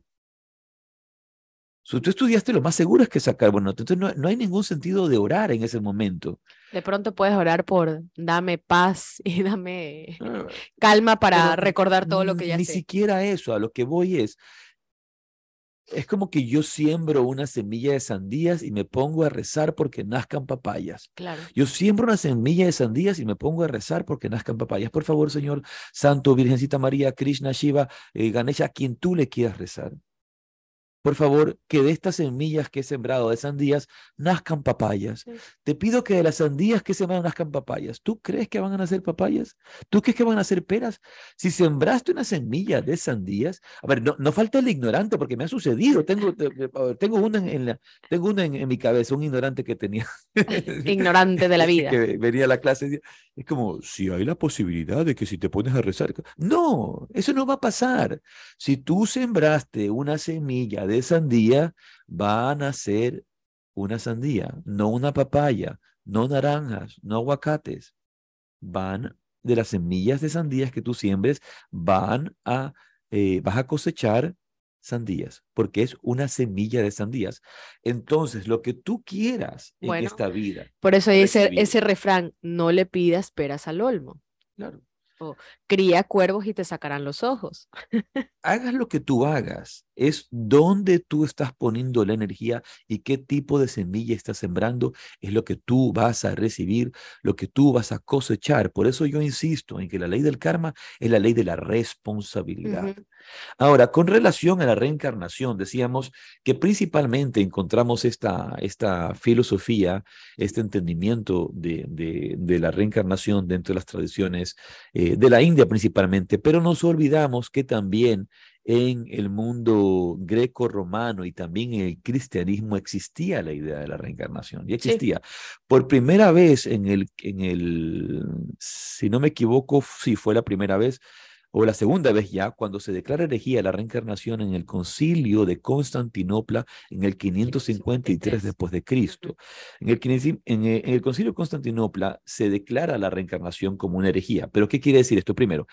Si tú estudiaste, lo más seguro es que sacar buena nota. Entonces no, hay ningún sentido de orar en ese momento. De pronto puedes orar por dame paz [LAUGHS] y dame ah, calma para recordar todo lo que ya ni sé. Ni siquiera eso, a lo que voy es, es como que yo siembro una semilla de sandías y me pongo a rezar porque nazcan papayas. Claro. Yo siembro una semilla de sandías y me pongo a rezar porque nazcan papayas. Por favor, Señor Santo, Virgencita María, Krishna, Shiva, eh, Ganesha, a quien tú le quieras rezar por favor, que de estas semillas que he sembrado de sandías nazcan papayas. Te pido que de las sandías que se van nazcan papayas. ¿Tú crees que van a nacer papayas? ¿Tú crees que van a nacer peras? Si sembraste una semilla de sandías, a ver, no, no falta el ignorante porque me ha sucedido. Tengo, tengo una, en, la, tengo una en, mi cabeza, un ignorante que tenía. [LAUGHS] ignorante de la [LAUGHS] vida. que venía a la clase. Es como, si hay la posibilidad de que si te pones a rezar. No, eso no va a pasar. Si tú sembraste una semilla de sandía, va a nacer una sandía, no una papaya, no naranjas, no aguacates. Van de las semillas de sandías que tú siembres, van a, eh, vas a cosechar sandías, porque es una semilla de sandías. Entonces, lo que tú quieras en esta vida. Por eso dice ese refrán, no le pidas peras al olmo. Claro cría cuervos y te sacarán los ojos. hagas lo que tú hagas, es dónde tú estás poniendo la energía y qué tipo de semilla estás sembrando, es lo que tú vas a recibir, lo que tú vas a cosechar. Por eso yo insisto en que la ley del karma es la ley de la responsabilidad. Ahora, con relación a la reencarnación, decíamos que principalmente encontramos esta, esta filosofía, este entendimiento de, de, la reencarnación dentro de las tradiciones eh, de la India principalmente, pero nos olvidamos que también en el mundo greco-romano y también en el cristianismo existía la idea de la reencarnación, y existía. Por primera vez en el, en el, si no me equivoco, sí fue la primera vez, o la segunda vez ya, cuando se declara herejía la reencarnación en el concilio de Constantinopla en el 553 después de Cristo. En el, en el concilio de Constantinopla se declara la reencarnación como una herejía. ¿Pero qué quiere decir esto? Primero,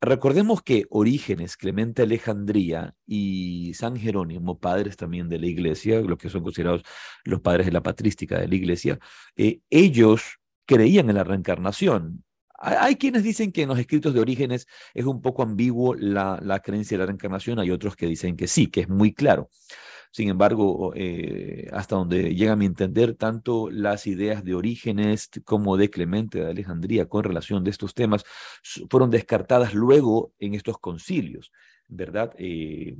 Recordemos que Orígenes, Clemente Alejandría y San Jerónimo, padres también de la iglesia, los que son considerados los padres de la patrística de la iglesia, eh, ellos creían en la reencarnación. Hay quienes dicen que en los escritos de Orígenes es un poco ambiguo la, la creencia de la reencarnación, hay otros que dicen que sí, que es muy claro. Sin embargo, eh, hasta donde llega a mi entender, tanto las ideas de Orígenes como de Clemente de Alejandría con relación de estos temas fueron descartadas luego en estos concilios, ¿verdad? Eh,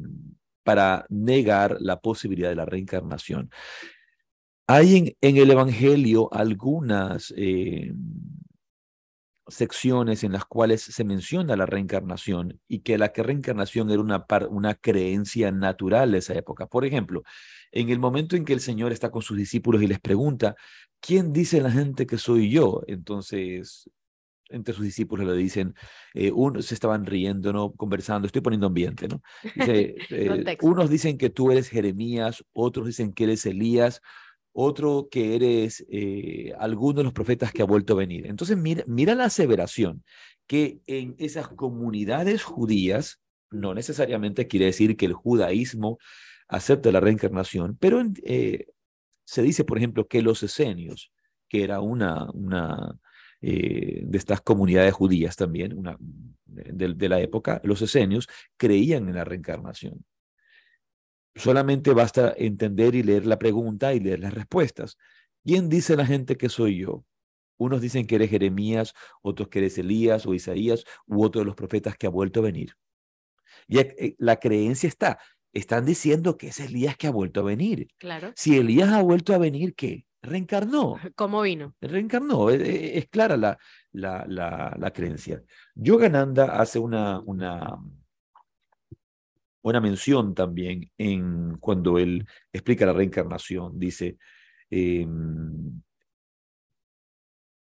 para negar la posibilidad de la reencarnación. Hay en, el Evangelio algunas... Eh, secciones en las cuales se menciona la reencarnación y que la que reencarnación era una, una creencia natural de esa época. Por ejemplo, en el momento en que el Señor está con sus discípulos y les pregunta, ¿quién dice la gente que soy yo? Entonces, entre sus discípulos le dicen, eh, unos se estaban riendo, ¿no? Conversando, estoy poniendo ambiente, ¿no? [LAUGHS] Dice, eh, unos dicen que tú eres Jeremías, otros dicen que eres Elías, otro que eres eh, alguno de los profetas que ha vuelto a venir. Entonces, mira, mira la aseveración, que en esas comunidades judías, no necesariamente quiere decir que el judaísmo acepte la reencarnación, pero eh, se dice, por ejemplo, que los esenios, que era una, una eh, de estas comunidades judías también, una, de, de la época, los esenios creían en la reencarnación. Solamente basta entender y leer la pregunta y leer las respuestas. ¿Quién dice la gente que soy yo? Unos dicen que eres Jeremías, otros que eres Elías o Isaías, u otro de los profetas que ha vuelto a venir. Y eh, la creencia está. Están diciendo que es Elías que ha vuelto a venir. Claro. Si Elías ha vuelto a venir, ¿qué? Reencarnó. [LAUGHS] ¿Cómo vino? Reencarnó. Es, eh, es clara la, la, la, la creencia. Yogananda hace una, una, una mención también en cuando él explica la reencarnación. Dice, em,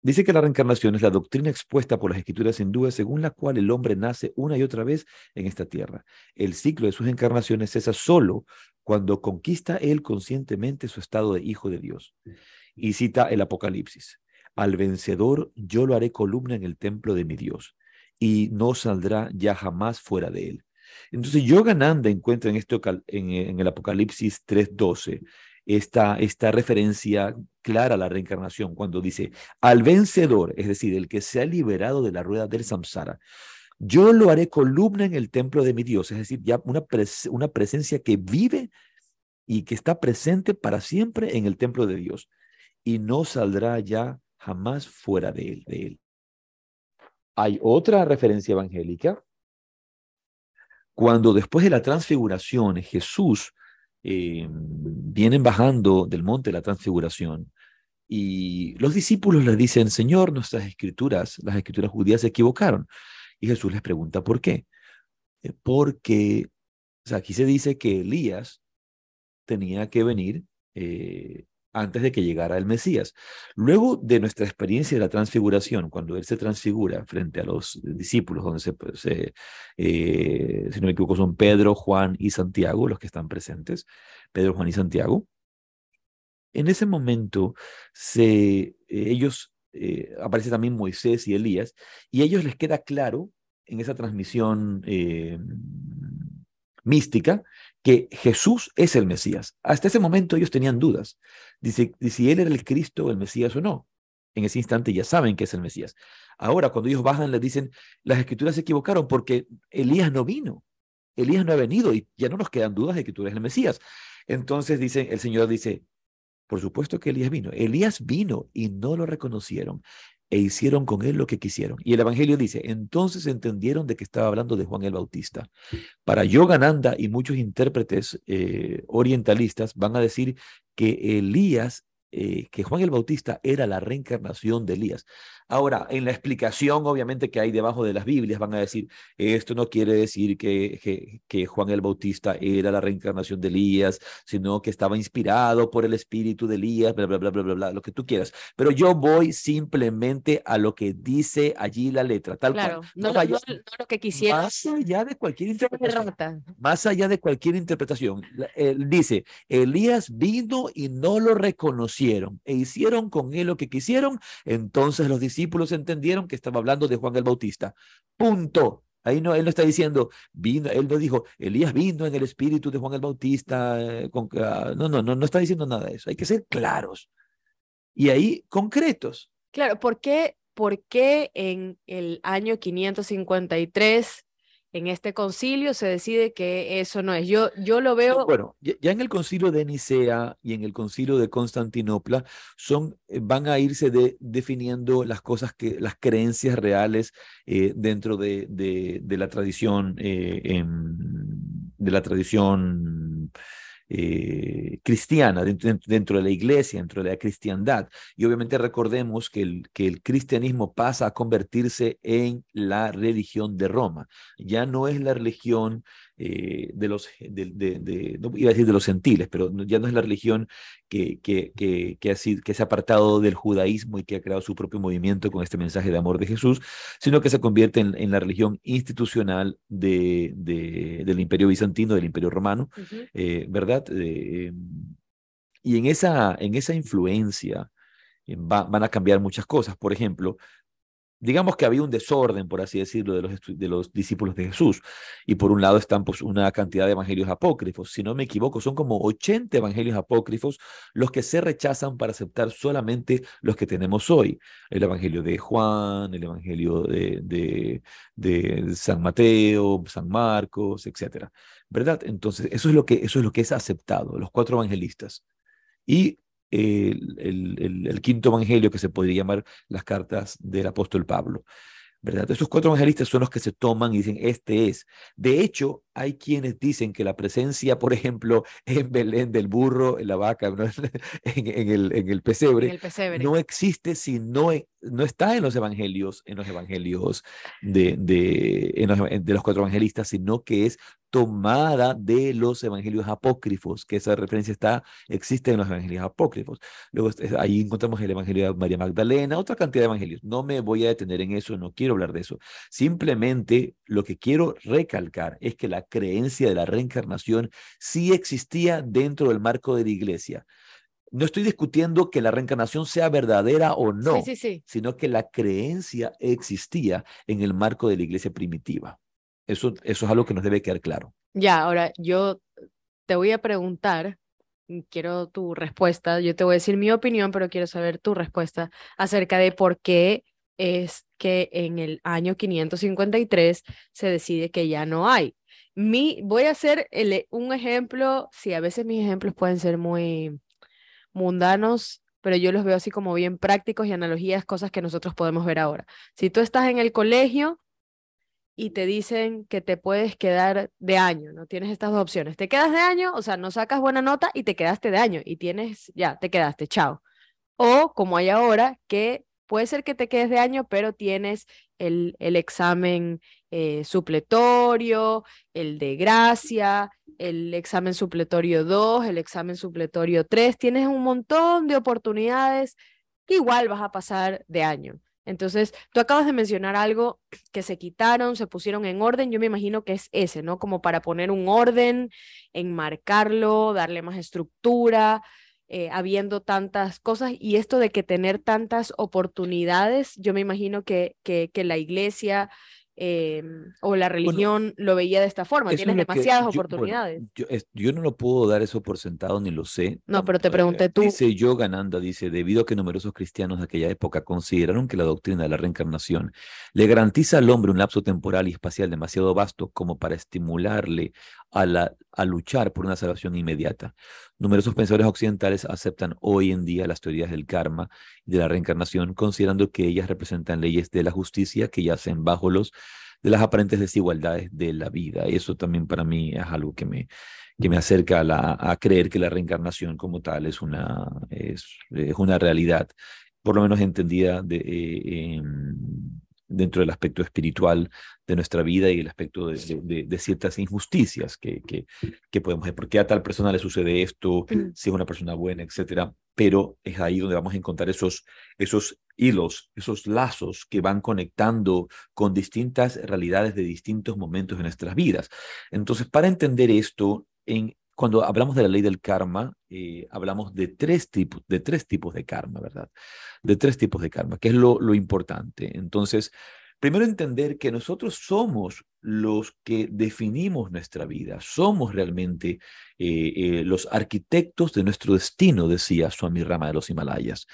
dice que la reencarnación es la doctrina expuesta por las escrituras hindúes según la cual el hombre nace una y otra vez en esta tierra. El ciclo de sus encarnaciones cesa solo cuando conquista él conscientemente su estado de hijo de Dios. Y cita el Apocalipsis. Al vencedor yo lo haré columna en el templo de mi Dios, y no saldrá ya jamás fuera de él. Entonces, Yogananda encuentra en, esto, en, el Apocalipsis 3.12 esta, esta referencia clara a la reencarnación cuando dice, al vencedor, es decir, el que se ha liberado de la rueda del samsara, yo lo haré columna en el templo de mi Dios, es decir, ya una, una presencia que vive y que está presente para siempre en el templo de Dios y no saldrá ya jamás fuera de él. De él. Hay otra referencia evangélica cuando después de la transfiguración Jesús eh, viene bajando del monte de la transfiguración y los discípulos le dicen, Señor, nuestras escrituras, las escrituras judías se equivocaron. Y Jesús les pregunta, ¿por qué? Eh, porque, aquí se dice que Elías tenía que venir eh, antes de que llegara el Mesías. Luego de nuestra experiencia de la transfiguración, cuando Él se transfigura frente a los discípulos, donde se, se eh, si no me equivoco, son Pedro, Juan y Santiago los que están presentes, Pedro, Juan y Santiago, en ese momento se, eh, ellos, eh, aparece también Moisés y Elías, y a ellos les queda claro en esa transmisión mística que Jesús es el Mesías. Hasta ese momento ellos tenían dudas Dice, si él era el Cristo, el Mesías o no. En ese instante ya saben que es el Mesías. Ahora, cuando ellos bajan, les dicen, las escrituras se equivocaron porque Elías no vino. Elías no ha venido y ya no nos quedan dudas de que tú eres el Mesías. Entonces dice, el Señor dice, por supuesto que Elías vino. Elías vino y no lo reconocieron e hicieron con él lo que quisieron. Y el Evangelio dice, entonces entendieron de que estaba hablando de Juan el Bautista. Para Yogananda y muchos intérpretes eh, orientalistas van a decir que Elías eh, que Juan el Bautista era la reencarnación de Elías. Ahora, en la explicación, obviamente, que hay debajo de las Biblias, van a decir, esto no quiere decir que, que, Juan el Bautista era la reencarnación de Elías, sino que estaba inspirado por el espíritu de Elías, bla, bla, bla, bla, bla, bla, lo que tú quieras. Pero yo voy simplemente a lo que dice allí la letra, tal claro, cual. No, no, lo que quisiera. Más allá de cualquier interpretación. Más allá de cualquier interpretación. Él dice, Elías vino y no lo reconoció e hicieron con él lo que quisieron, entonces los discípulos entendieron que estaba hablando de Juan el Bautista. Punto. Ahí no, él no está diciendo, vino, él no dijo, Elías vino en el espíritu de Juan el Bautista. Eh, ah, no, no, no, no está diciendo nada de eso. Hay que ser claros. Y ahí concretos. Claro, ¿por qué, por qué en el año 553 en este concilio se decide que eso no es. Yo, yo lo veo. Bueno, ya en el concilio de Nicea y en el concilio de Constantinopla son, eh, van a irse de, definiendo las cosas que, las creencias reales eh, dentro de, de, la tradición, eh, de la tradición eh, cristiana, dentro, de la iglesia, dentro de la cristiandad. Y obviamente recordemos que el, que el cristianismo pasa a convertirse en la religión de Roma. Ya no es la religión eh, de los, de, no iba a decir de los gentiles, pero ya no es la religión que, que, que, que, ha que se ha apartado del judaísmo y que ha creado su propio movimiento con este mensaje de amor de Jesús, sino que se convierte en, la religión institucional de, del imperio bizantino, del imperio romano, eh, ¿verdad? Eh, y en esa, en esa influencia van a cambiar muchas cosas. Por ejemplo, digamos que había un desorden, por así decirlo, de los, de los discípulos de Jesús. Y por un lado están pues, una cantidad de evangelios apócrifos. Si no me equivoco, son como 80 evangelios apócrifos los que se rechazan para aceptar solamente los que tenemos hoy. El evangelio de Juan, el evangelio de, de, de San Mateo, San Marcos, etc. ¿Verdad? Entonces, eso es, lo que, eso es lo que es aceptado, los cuatro evangelistas. Y el, el, quinto evangelio que se podría llamar las cartas del apóstol Pablo. ¿verdad? Esos cuatro evangelistas son los que se toman y dicen, este es. De hecho, hay quienes dicen que la presencia, por ejemplo, [LAUGHS] en Belén del burro, en la vaca, [LAUGHS] en, el, en, el pesebre, no existe si no, no está en los evangelios, en los evangelios de, de, los, los cuatro evangelistas, sino que es tomada de los evangelios apócrifos, que esa referencia está, existe en los evangelios apócrifos. Luego ahí encontramos el evangelio de María Magdalena, otra cantidad de evangelios. No me voy a detener en eso, no quiero hablar de eso. Simplemente lo que quiero recalcar es que la creencia de la reencarnación sí existía dentro del marco de la iglesia. No estoy discutiendo que la reencarnación sea verdadera o no, sino que la creencia existía en el marco de la iglesia primitiva. Eso, eso es algo que nos debe quedar claro. Ya, ahora yo te voy a preguntar, quiero tu respuesta, yo te voy a decir mi opinión, pero quiero saber tu respuesta acerca de por qué es que en el año 553 se decide que ya no hay. Mi, voy a hacer el, un ejemplo, sí, a veces mis ejemplos pueden ser muy mundanos, pero yo los veo así como bien prácticos y analogías, cosas que nosotros podemos ver ahora. Si tú estás en el colegio y te dicen que te puedes quedar de año, ¿no? Tienes estas dos opciones. Te quedas de año, o sea, no sacas buena nota y te quedaste de año y tienes, ya, te quedaste, chao. O como hay ahora, que puede ser que te quedes de año, pero tienes el, el examen eh, supletorio, el de gracia, el examen supletorio 2, el examen supletorio 3. Tienes un montón de oportunidades que igual vas a pasar de año. Entonces, tú acabas de mencionar algo que se quitaron, se pusieron en orden, yo me imagino que es ese, ¿no? Como para poner un orden, enmarcarlo, darle más estructura, eh, habiendo tantas cosas y esto de que tener tantas oportunidades, yo me imagino que, que, que la iglesia Em, o la religión lo veía de esta forma, tienes demasiadas oportunidades. yo, no lo puedo dar eso por sentado ni lo sé. No, pero te pregunté tú. Dice Yogananda, dice, debido a que numerosos cristianos de aquella época consideraron que la doctrina de la reencarnación le garantiza al hombre un lapso temporal y espacial demasiado vasto como para estimularle a, la, a luchar por una salvación inmediata. Numerosos pensadores occidentales aceptan hoy en día las teorías del karma y de la reencarnación, considerando que ellas representan leyes de la justicia que yacen bajo los de las aparentes desigualdades de la vida. Eso también para mí es algo que me, que me acerca a, la, a creer que la reencarnación como tal es una, es, es una realidad, por lo menos entendida de, eh, dentro del aspecto espiritual de nuestra vida y el aspecto de, de, ciertas injusticias que, que, que, podemos ver. ¿Por qué a tal persona le sucede esto? Mm. Si es una persona buena, etcétera. Pero es ahí donde vamos a encontrar esos, esos hilos, esos lazos que van conectando con distintas realidades de distintos momentos de nuestras vidas. Entonces, para entender esto, en, cuando hablamos de la ley del karma, eh, hablamos de tres, tipos, de tres tipos de karma, ¿verdad? De tres tipos de karma, que es lo, importante. Entonces, primero entender que nosotros somos los que definimos nuestra vida, somos realmente eh, eh, los arquitectos de nuestro destino, decía Swami Rama de los Himalayas.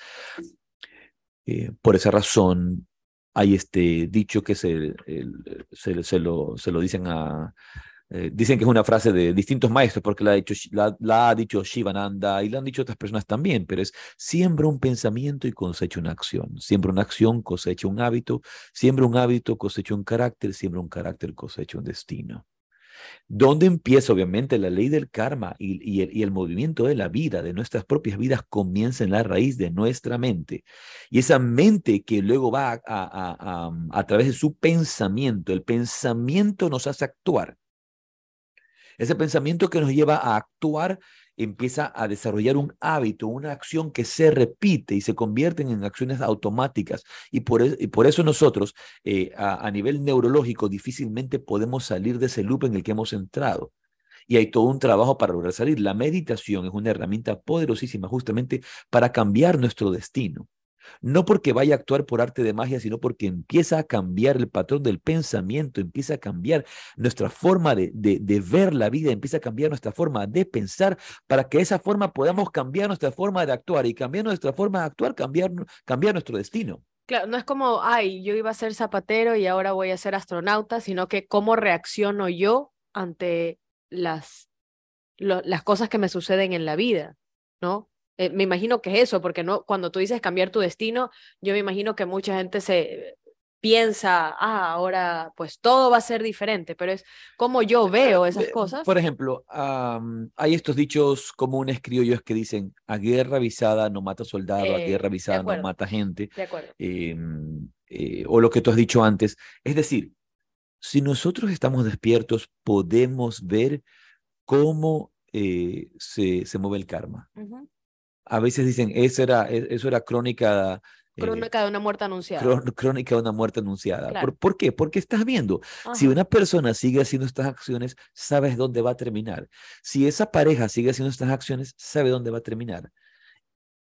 por esa razón, hay este dicho que se, se, lo, se lo dicen a, eh, dicen que es una frase de distintos maestros porque la ha, dicho, la, ha dicho Shivananda y la han dicho otras personas también, pero es siembra un pensamiento y cosecha una acción. Siembra una acción, cosecha un hábito, siembra un hábito, cosecha un carácter, siembra un carácter, cosecha un destino. ¿Dónde empieza? Obviamente la ley del karma y, el, y, el, movimiento de la vida, de nuestras propias vidas, comienza en la raíz de nuestra mente. Y esa mente que luego va a, a través de su pensamiento, el pensamiento nos hace actuar. Ese pensamiento que nos lleva a actuar empieza a desarrollar un hábito, una acción que se repite y se convierten en acciones automáticas. Y por, eso nosotros, eh, a, nivel neurológico, difícilmente podemos salir de ese loop en el que hemos entrado. Y hay todo un trabajo para lograr salir. La meditación es una herramienta poderosísima justamente para cambiar nuestro destino. No porque vaya a actuar por arte de magia, sino porque empieza a cambiar el patrón del pensamiento, empieza a cambiar nuestra forma de, de, ver la vida, empieza a cambiar nuestra forma de pensar para que de esa forma podamos cambiar nuestra forma de actuar y cambiar nuestra forma de actuar, cambiar, cambiar nuestro destino. Claro, no es como, ay, yo iba a ser zapatero y ahora voy a ser astronauta, sino que cómo reacciono yo ante las, las cosas que me suceden en la vida, ¿no? Eh, me imagino que es eso, porque no, cuando tú dices cambiar tu destino, yo me imagino que mucha gente se piensa, ah, ahora pues todo va a ser diferente, pero es como yo veo esas cosas. Por ejemplo, hay estos dichos comunes criollos que dicen, a guerra avisada no mata soldado, a guerra eh, avisada no mata gente. De acuerdo. Em, eh, o lo que tú has dicho antes. Es decir, si nosotros estamos despiertos, podemos ver cómo se, se mueve el karma a veces dicen, eso era, e, eso era crónica. Eh, crónica de una muerte anunciada. Crónica de una muerte anunciada. ¿Por, qué? Porque estás viendo, si una persona sigue haciendo estas acciones, sabes dónde va a terminar. Si esa pareja sigue haciendo estas acciones, sabe dónde va a terminar.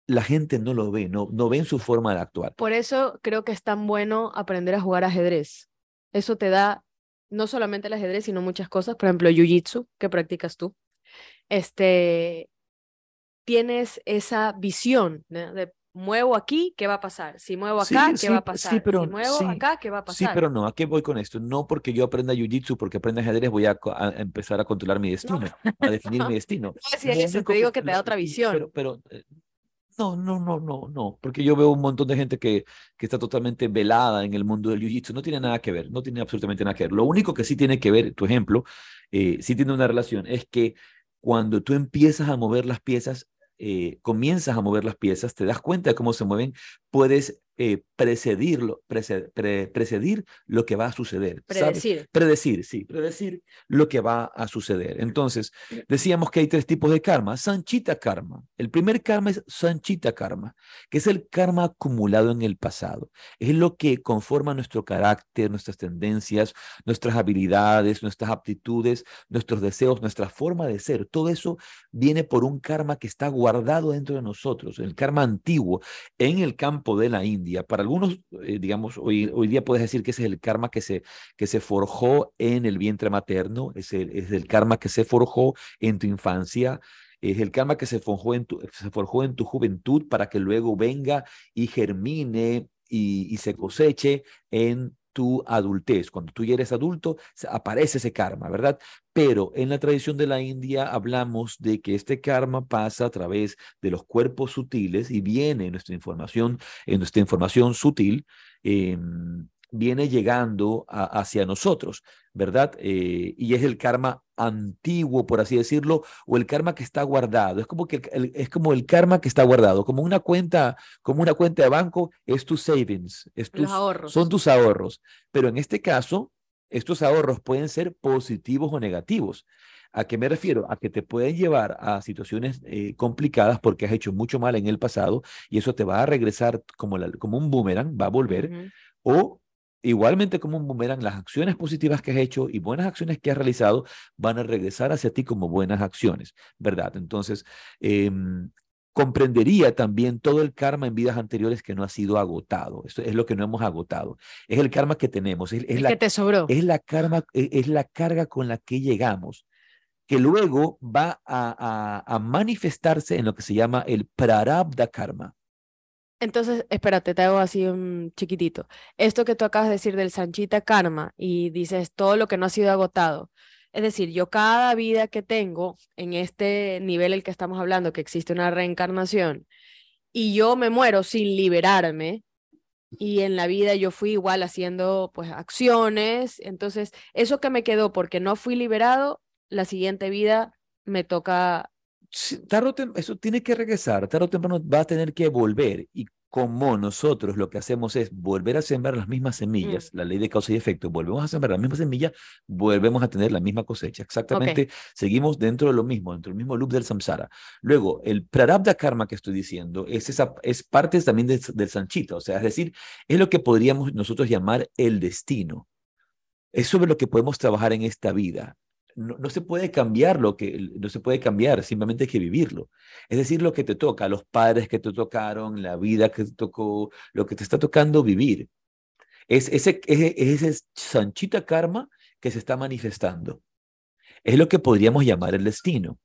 La gente no lo ve, no, no ven su forma de actuar. Por eso creo que es tan bueno aprender a jugar ajedrez. Eso te da no solamente el ajedrez, sino muchas cosas. Por ejemplo, jiu-jitsu, que practicas tú. Este, tienes esa visión de muevo aquí, ¿qué va a pasar? Si muevo acá, ¿qué va a pasar? Sí, pero, si muevo acá, ¿qué va a pasar? Sí, pero no, ¿a qué voy con esto? No porque yo aprenda jiu-jitsu, porque aprenda ajedrez, voy a, empezar a controlar mi destino, [LAUGHS] a definir mi destino. No, eso, te digo que te da otra visión. Pero, pero eh, no, no, no, no, no, porque yo veo un montón de gente que, que está totalmente velada en el mundo del jiu-jitsu, no tiene nada que ver, no tiene absolutamente nada que ver. Lo único que sí tiene que ver, tu ejemplo, eh, sí tiene una relación, es que cuando tú empiezas a mover las piezas, eh, comienzas a mover las piezas, te das cuenta de cómo se mueven, puedes eh, precedirlo, precedir lo que va a suceder. Predecir. Predecir, sí, predecir lo que va a suceder. Entonces, decíamos que hay tres tipos de karma. Sanchita karma. El primer karma es Sanchita karma, que es el karma acumulado en el pasado. Es lo que conforma nuestro carácter, nuestras tendencias, nuestras habilidades, nuestras aptitudes, nuestros deseos, nuestra forma de ser. Todo eso viene por un karma que está guardado dentro de nosotros, el karma antiguo en el campo de la India para algunos, eh, digamos, hoy, hoy día puedes decir que ese es el karma que se, que se forjó en el vientre materno, es el, es el karma que se forjó en tu infancia, es el karma que se forjó en tu, se forjó en tu juventud para que luego venga y germine y, y se coseche en tu adultez. Cuando tú ya eres adulto, aparece ese karma, ¿verdad? Pero en la tradición de la India hablamos de que este karma pasa a través de los cuerpos sutiles y viene nuestra información, en nuestra información sutil. Em, viene llegando hacia nosotros, ¿verdad? Eh, y es el karma antiguo, por así decirlo, o el karma que está guardado. Es como que el, es como el karma que está guardado, como una cuenta, como una cuenta de banco, es tus savings, es tus, ahorros. son tus ahorros. Pero en este caso, estos ahorros pueden ser positivos o negativos. ¿A qué me refiero? A que te pueden llevar a situaciones eh, complicadas porque has hecho mucho mal en el pasado y eso te va a regresar como, como un boomerang, va a volver. O Igualmente como un boomerang, las acciones positivas que has hecho y buenas acciones que has realizado van a regresar hacia ti como buenas acciones, ¿verdad? Entonces, em, comprendería también todo el karma en vidas anteriores que no ha sido agotado. Esto es lo que no hemos agotado. Es el karma que tenemos. Es, la, que te sobró. Es la, karma, e, es la carga con la que llegamos, que luego va a, a, a manifestarse en lo que se llama el prarabdha karma. Entonces, espérate, te hago así un chiquitito. Esto que tú acabas de decir del Sanchita Karma y dices todo lo que no ha sido agotado. Es decir, yo cada vida que tengo en este nivel el que estamos hablando, que existe una reencarnación, y yo me muero sin liberarme, y en la vida yo fui igual haciendo pues acciones, entonces eso que me quedó porque no fui liberado, la siguiente vida me toca eso tiene que regresar, tarde o temprano va a tener que volver. Y como nosotros lo que hacemos es volver a sembrar las mismas semillas, mm. la ley de causa y efecto, volvemos a sembrar las mismas semillas, volvemos a tener la misma cosecha. Exactamente, seguimos dentro de lo mismo, dentro del mismo loop del samsara. Luego, el prarabdha karma que estoy diciendo es, esa, es parte también del, del sanchita, o sea, es decir, es lo que podríamos nosotros llamar el destino. Es sobre lo que podemos trabajar en esta vida no, se puede cambiar lo que, no se puede cambiar, simplemente hay que vivirlo. Es decir, lo que te toca, los padres que te tocaron, la vida que te tocó, lo que te está tocando vivir. Es ese, es, ese sanchita karma que se está manifestando. Es lo que podríamos llamar el destino.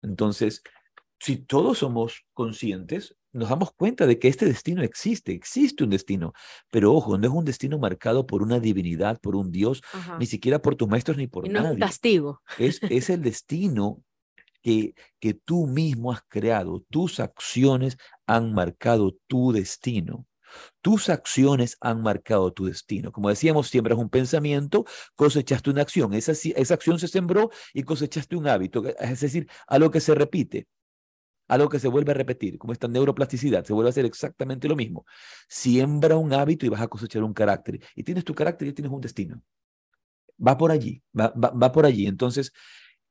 Entonces, si todos somos conscientes, nos damos cuenta de que este destino existe, existe un destino, pero ojo, no es un destino marcado por una divinidad, por un Dios, ni siquiera por tus maestros ni por no nadie. Es un castigo. Es, es el destino que, que tú mismo has creado, tus acciones han marcado tu destino. Tus acciones han marcado tu destino. Como decíamos, siempre es un pensamiento, cosechaste una acción. Esa, esa acción se sembró y cosechaste un hábito, es decir, algo que se repite algo que se vuelve a repetir, como esta neuroplasticidad, se vuelve a hacer exactamente lo mismo. Siembra un hábito y vas a cosechar un carácter. Y tienes tu carácter y tienes un destino. Va por allí, va, va, por allí. Entonces,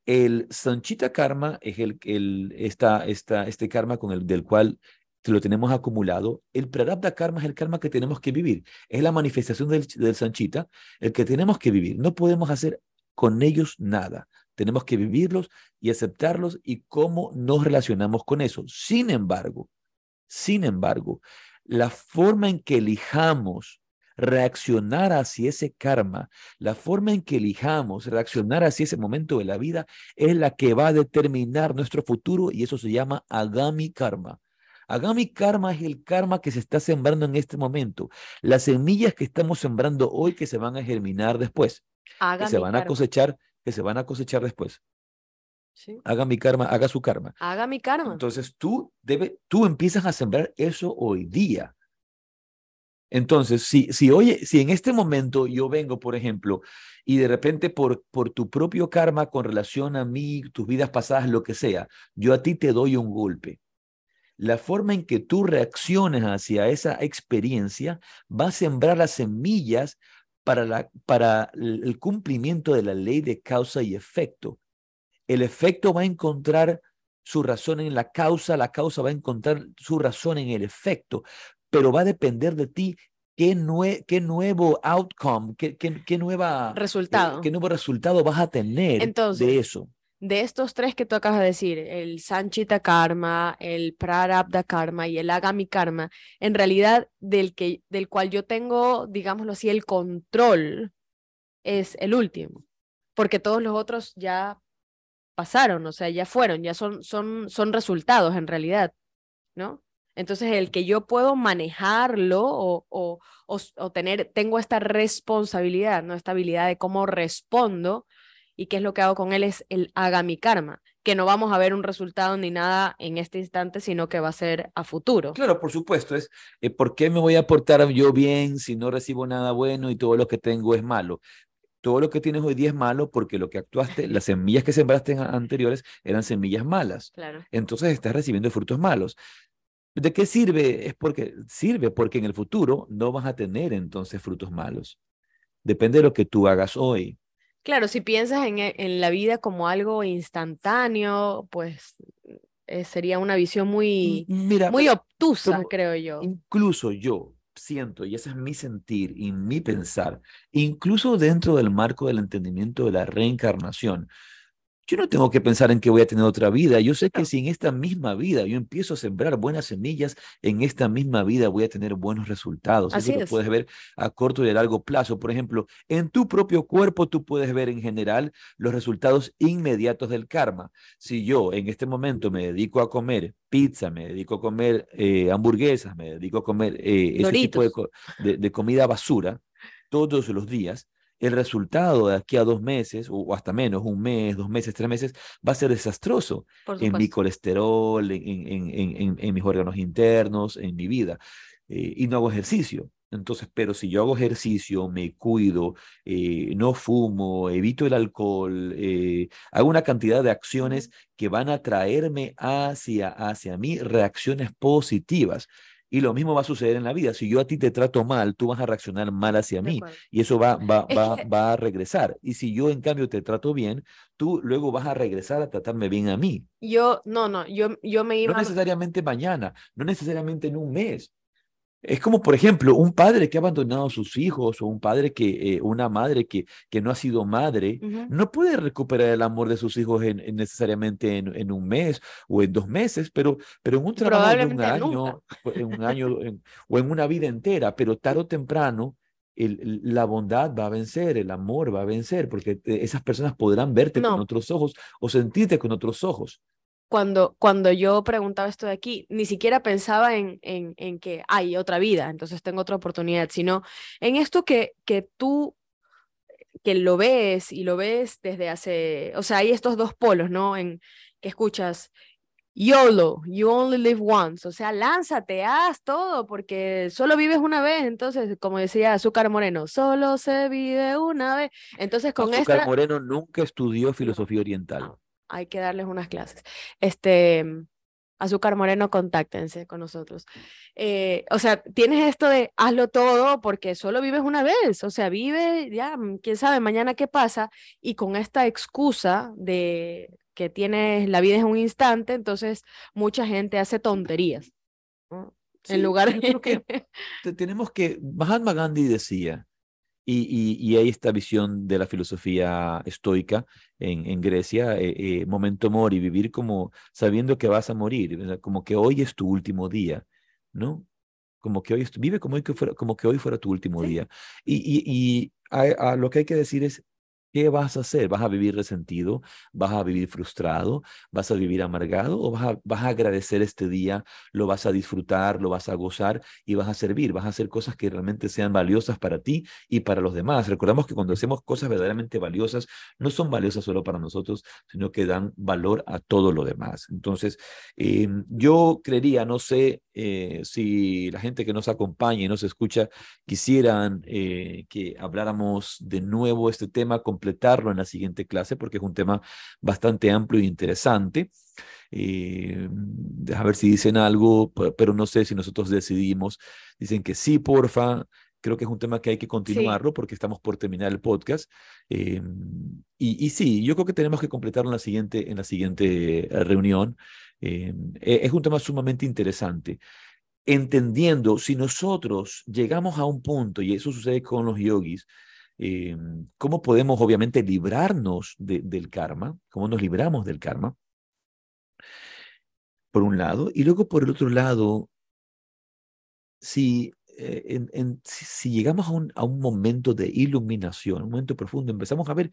el Sanchita Karma es el, el, esta, esta, este karma con el del cual lo tenemos acumulado. El Prarabdha Karma es el karma que tenemos que vivir. Es la manifestación del, del Sanchita, el que tenemos que vivir. No podemos hacer con ellos nada. Tenemos que vivirlos y aceptarlos y cómo nos relacionamos con eso. Sin embargo, sin embargo, la forma en que elijamos reaccionar hacia ese karma, la forma en que elijamos reaccionar hacia ese momento de la vida es la que va a determinar nuestro futuro y eso se llama agami karma. Agami karma es el karma que se está sembrando en este momento, las semillas que estamos sembrando hoy que se van a germinar después, que se van a cosechar que se van a cosechar después. Haga mi karma, haga su karma. Haga mi karma. Entonces tú, debe, tú empiezas a sembrar eso hoy día. Entonces, si, si, oye, si en este momento yo vengo, por ejemplo, y de repente por, por tu propio karma con relación a mí, tus vidas pasadas, lo que sea, yo a ti te doy un golpe. La forma en que tú reacciones hacia esa experiencia va a sembrar las semillas para, la, para el cumplimiento de la ley de causa y efecto. El efecto va a encontrar su razón en la causa, la causa va a encontrar su razón en el efecto, pero va a depender de ti qué, qué nuevo outcome, qué, qué, nueva, eh, resultado. qué nuevo resultado vas a tener de eso de estos tres que tú acabas de decir, el Sanchita Karma, el Prarabdha Karma y el Agami Karma, en realidad del, que, del cual yo tengo, digámoslo así, el control es el último, porque todos los otros ya pasaron, o sea, ya fueron, ya son, son, son resultados en realidad, ¿no? Entonces, el que yo puedo manejarlo o, o, o, tener, tengo esta responsabilidad, ¿no? Esta habilidad de cómo respondo y qué es lo que hago con él es el haga mi karma, que no vamos a ver un resultado ni nada en este instante, sino que va a ser a futuro. Claro, por supuesto, es eh, ¿por qué me voy a portar yo bien si no recibo nada bueno y todo lo que tengo es malo? Todo lo que tienes hoy día es malo porque lo que actuaste, las [LAUGHS] semillas que sembraste anteriores eran semillas malas. Claro. Entonces estás recibiendo frutos malos. ¿De qué sirve? Es porque sirve porque en el futuro no vas a tener entonces frutos malos. Depende de lo que tú hagas hoy. Claro, si piensas en, e, en la vida como algo instantáneo, pues eh, sería una visión muy, Mira, muy obtusa, creo yo. Incluso yo siento, y ese es mi sentir y mi pensar, incluso dentro del marco del entendimiento de la reencarnación, yo no tengo que pensar en que voy a tener otra vida. Yo sé que si en esta misma vida yo empiezo a sembrar buenas semillas, en esta misma vida voy a tener buenos resultados. Así Eso lo es. puedes ver a corto y a largo plazo. Por ejemplo, en tu propio cuerpo tú puedes ver en general los resultados inmediatos del karma. Si yo en este momento me dedico a comer pizza, me dedico a comer eh, hamburguesas, me dedico a comer eh, ese tipo de comida basura todos los días, el resultado de aquí a dos meses, o hasta menos, un mes, dos meses, tres meses, va a ser desastroso en mi colesterol, en, en, en, en, mis órganos internos, en mi vida. eh, y no hago ejercicio. Entonces, pero si yo hago ejercicio, me cuido, eh, no fumo, evito el alcohol, eh, hago una cantidad de acciones que van a traerme hacia, hacia mí reacciones positivas. Y lo mismo va a suceder en la vida. Si yo a ti te trato mal, tú vas a reaccionar mal hacia mí y eso va, va, va, va a regresar. Y si yo en cambio te trato bien, tú luego vas a regresar a tratarme bien a mí. Yo, no, no, yo, yo me iba... No necesariamente mañana, no necesariamente en un mes. Es como, por ejemplo, un padre que ha abandonado a sus hijos o un padre que, eh, una madre que, que no ha sido madre, no puede recuperar el amor de sus hijos en, necesariamente en, un mes o en dos meses, pero, pero en un trabajo de un año, en un año [LAUGHS] o en una vida entera, pero tarde o temprano el, la bondad va a vencer, el amor va a vencer, porque eh, esas personas podrán verte con otros ojos o sentirte con otros ojos cuando, cuando yo preguntaba esto de aquí, ni siquiera pensaba en, en, en, que hay otra vida, entonces tengo otra oportunidad, sino en esto que, que tú, que lo ves y lo ves desde hace, o sea, hay estos dos polos, ¿no? En que escuchas, YOLO, you only live once, o sea, lánzate, haz todo, porque solo vives una vez, entonces, como decía Azúcar Moreno, solo se vive una vez. Entonces, con Azúcar Moreno nunca estudió filosofía oriental hay que darles unas clases. Este, Azúcar Moreno, contáctense con nosotros. Eh, o sea, tienes esto de hazlo todo porque solo vives una vez, o sea, vive, ya, mm, quién sabe mañana qué pasa, y con esta excusa de que tienes la vida es un instante, entonces mucha gente hace tonterías. en lugar de... que [LAUGHS] tenemos que, Mahatma Gandhi decía, y, y, hay esta visión de la filosofía estoica en, en Grecia, eh, eh, momento mori, vivir como sabiendo que vas a morir, como que hoy es tu último día, ¿no? Como que hoy, vive como, que fuera, como que hoy fuera tu último día. Y, y, y a, lo que hay que decir es, ¿Qué vas a hacer? ¿Vas a vivir resentido? ¿Vas a vivir frustrado? ¿Vas a vivir amargado? ¿O vas a, vas a agradecer este día? ¿Lo vas a disfrutar? ¿Lo vas a gozar? Y vas a servir. Vas a hacer cosas que realmente sean valiosas para ti y para los demás. Recordamos que cuando hacemos cosas verdaderamente valiosas, no son valiosas solo para nosotros, sino que dan valor a todo lo demás. Entonces, em, yo creería, no sé eh, si la gente que nos acompaña y nos escucha quisieran eh, que habláramos de nuevo este tema con completarlo en la siguiente clase porque es un tema bastante amplio e interesante. Eh, a ver si dicen algo, pero no sé si nosotros decidimos. Dicen que sí, porfa. Creo que es un tema que hay que continuarlo porque estamos por terminar el podcast. Eh, y, y, sí, yo creo que tenemos que completarlo en la siguiente, en la siguiente eh, reunión. Eh, es un tema sumamente interesante entendiendo si nosotros llegamos a un punto, y eso sucede con los yogis, eh, cómo podemos obviamente librarnos del karma, cómo nos libramos del karma, por un lado, y luego por el otro lado, si, eh, si, llegamos a un momento de iluminación, un momento profundo, empezamos a ver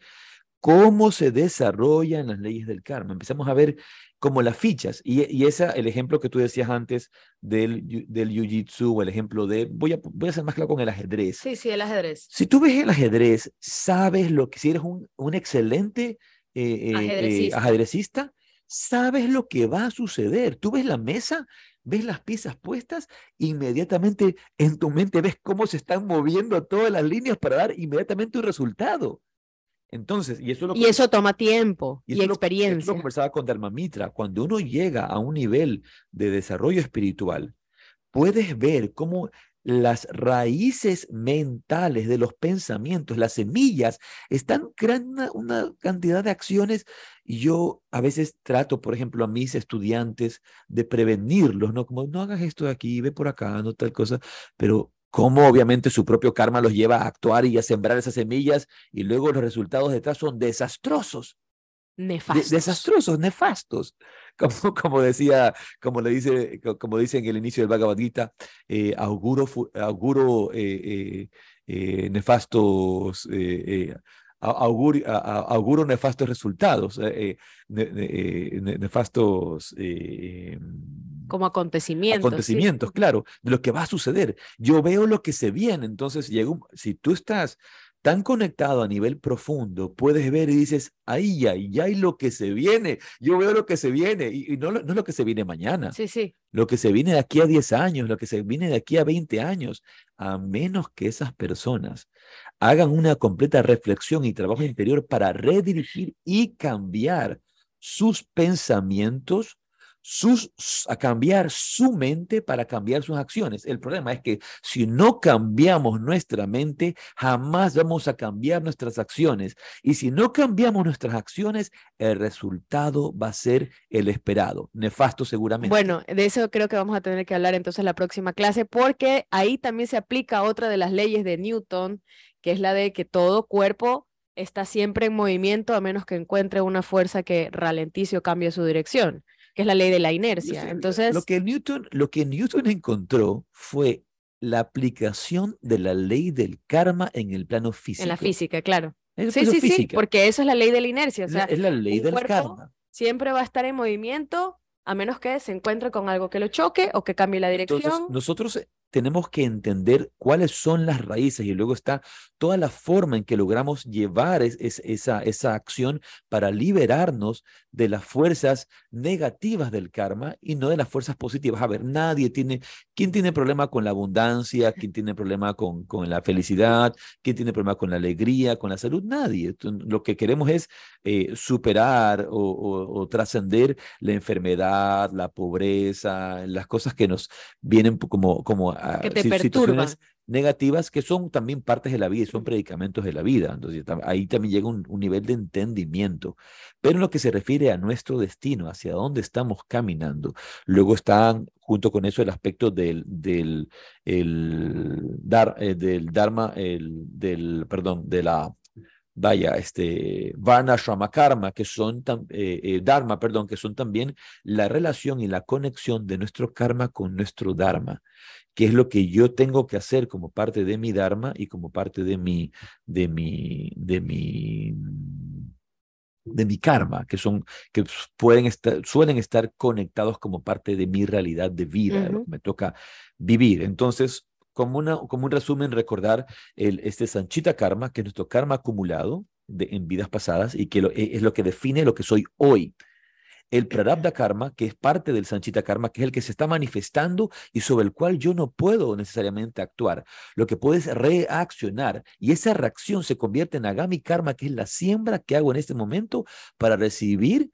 cómo se desarrollan las leyes del karma. Empezamos a ver como las fichas. Y, y esa, el ejemplo que tú decías antes del, del jiu-jitsu o el ejemplo de, voy a, voy a ser más claro con el ajedrez. Sí, sí, el ajedrez. Si tú ves el ajedrez, sabes lo que, si eres un, un excelente eh, eh, eh, ajedrecista. sabes lo que va a suceder. Tú ves la mesa, ves las piezas puestas, inmediatamente en tu mente ves cómo se están moviendo todas las líneas para dar inmediatamente un resultado. Entonces, y eso, y eso toma tiempo y, experiencia. Lo, conversaba con Dharma Mitra. Cuando uno llega a un nivel de desarrollo espiritual, puedes ver cómo las raíces mentales de los pensamientos, las semillas, están creando una, cantidad de acciones y yo a veces trato, por ejemplo, a mis estudiantes de prevenirlos, ¿no? Como no hagas esto de aquí, ve por acá, no tal cosa, pero cómo obviamente su propio karma los lleva a actuar y a sembrar esas semillas y luego los resultados detrás son desastrosos. Nefastos. desastrosos, nefastos. [LAUGHS] Como, como decía, como le dice, como dice en el inicio del Bhagavad Gita, eh, auguro, auguro eh, eh, nefastos, auguro, auguro nefastos resultados, nefastos como acontecimientos. Acontecimientos, claro, de lo que va a suceder. Yo veo lo que se viene, entonces llega si tú estás tan conectado a nivel profundo, puedes ver y dices, ay, ay, hay lo que se viene. Yo veo lo que se viene y, no, no es lo que se viene mañana. Sí, sí. Lo que se viene de aquí a 10 años, lo que se viene de aquí a 20 años, a menos que esas personas hagan una completa reflexión y trabajo interior para redirigir y cambiar sus pensamientos, a cambiar su mente para cambiar sus acciones. El problema es que si no cambiamos nuestra mente, jamás vamos a cambiar nuestras acciones. Y si no cambiamos nuestras acciones, el resultado va a ser el esperado, nefasto seguramente. Bueno, de eso creo que vamos a tener que hablar entonces en la próxima clase, porque ahí también se aplica otra de las leyes de Newton, que es la de que todo cuerpo está siempre en movimiento a menos que encuentre una fuerza que ralentice o cambie su dirección que es la ley de la inercia. Entonces, lo que Newton, lo que Newton encontró fue la aplicación de la ley del karma en el plano físico. En la física, claro. Sí, sí, sí, porque eso es la ley de la inercia. O sea, es la ley del karma. Siempre va a estar en movimiento a menos que se encuentre con algo que lo choque o que cambie la dirección. Entonces, nosotros tenemos que entender cuáles son las raíces y luego está toda la forma en que logramos llevar esa, esa acción para liberarnos de las fuerzas negativas del karma y no de las fuerzas positivas. A ver, nadie tiene, ¿quién tiene problema con la abundancia? ¿Quién tiene problema con, con la felicidad? ¿Quién tiene problema con la alegría, con la salud? Nadie. Lo que queremos es eh, superar o, trascender la enfermedad, la pobreza, las cosas que nos vienen como, como que te situaciones negativas que son también partes de la vida y son predicamentos de la vida. Entonces ahí también llega un, nivel de entendimiento. Pero en lo que se refiere a nuestro destino, hacia dónde estamos caminando, luego están junto con eso el aspecto del, del, el, dar, eh, del Dharma, el, del, perdón, de la vaya, este, Varna Shrama Karma, que son, eh, eh, Dharma, perdón, que son también la relación y la conexión de nuestro karma con nuestro Dharma, que es lo que yo tengo que hacer como parte de mi Dharma y como parte de mi, de mi, de mi, de mi karma, que son, que pueden estar, suelen estar conectados como parte de mi realidad de vida, me toca vivir. Entonces, como, una, como un resumen, recordar este Sanchita Karma, que es nuestro karma acumulado de, en vidas pasadas y que e, es lo que define lo que soy hoy. El Prarabdha Karma, que es parte del Sanchita Karma, que es el que se está manifestando y sobre el cual yo no puedo necesariamente actuar. Lo que puedo es reaccionar y esa reacción se convierte en Agami Karma, que es la siembra que hago en este momento para recibir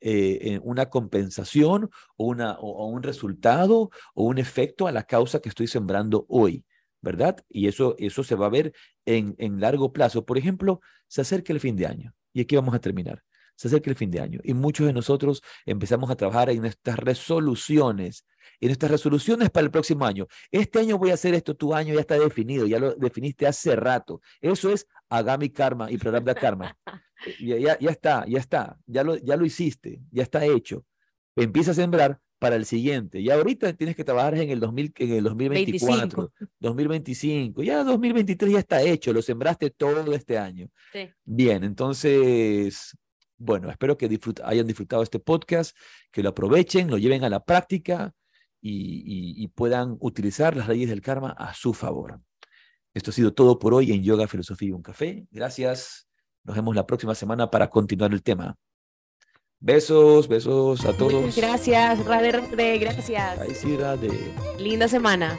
eh, una compensación o, una, o, un resultado o un efecto a la causa que estoy sembrando hoy, ¿verdad? Y eso, eso se va a ver en, en largo plazo. Por ejemplo, se acerca el fin de año y aquí vamos a terminar. Se acerca el fin de año y muchos de nosotros empezamos a trabajar en estas resoluciones, en estas resoluciones para el próximo año. Este año voy a hacer esto, tu año ya está definido, ya lo definiste hace rato. Eso es Agami Karma y de Karma. [LAUGHS] Ya, ya, está, ya está, ya lo, ya lo hiciste, ya está hecho. Empieza a sembrar para el siguiente. Y ahorita tienes que trabajar en el, 2000, en el 2024, 2025, ya 2023 ya está hecho, lo sembraste todo este año. Bien, entonces, bueno, espero que hayan disfrutado este podcast, que lo aprovechen, lo lleven a la práctica y, y puedan utilizar las leyes del karma a su favor. Esto ha sido todo por hoy en Yoga, Filosofía y un Café. Gracias. Nos vemos la próxima semana para continuar el tema. Besos, besos a todos. Gracias, Rade, gracias. Ay, sí. Linda semana.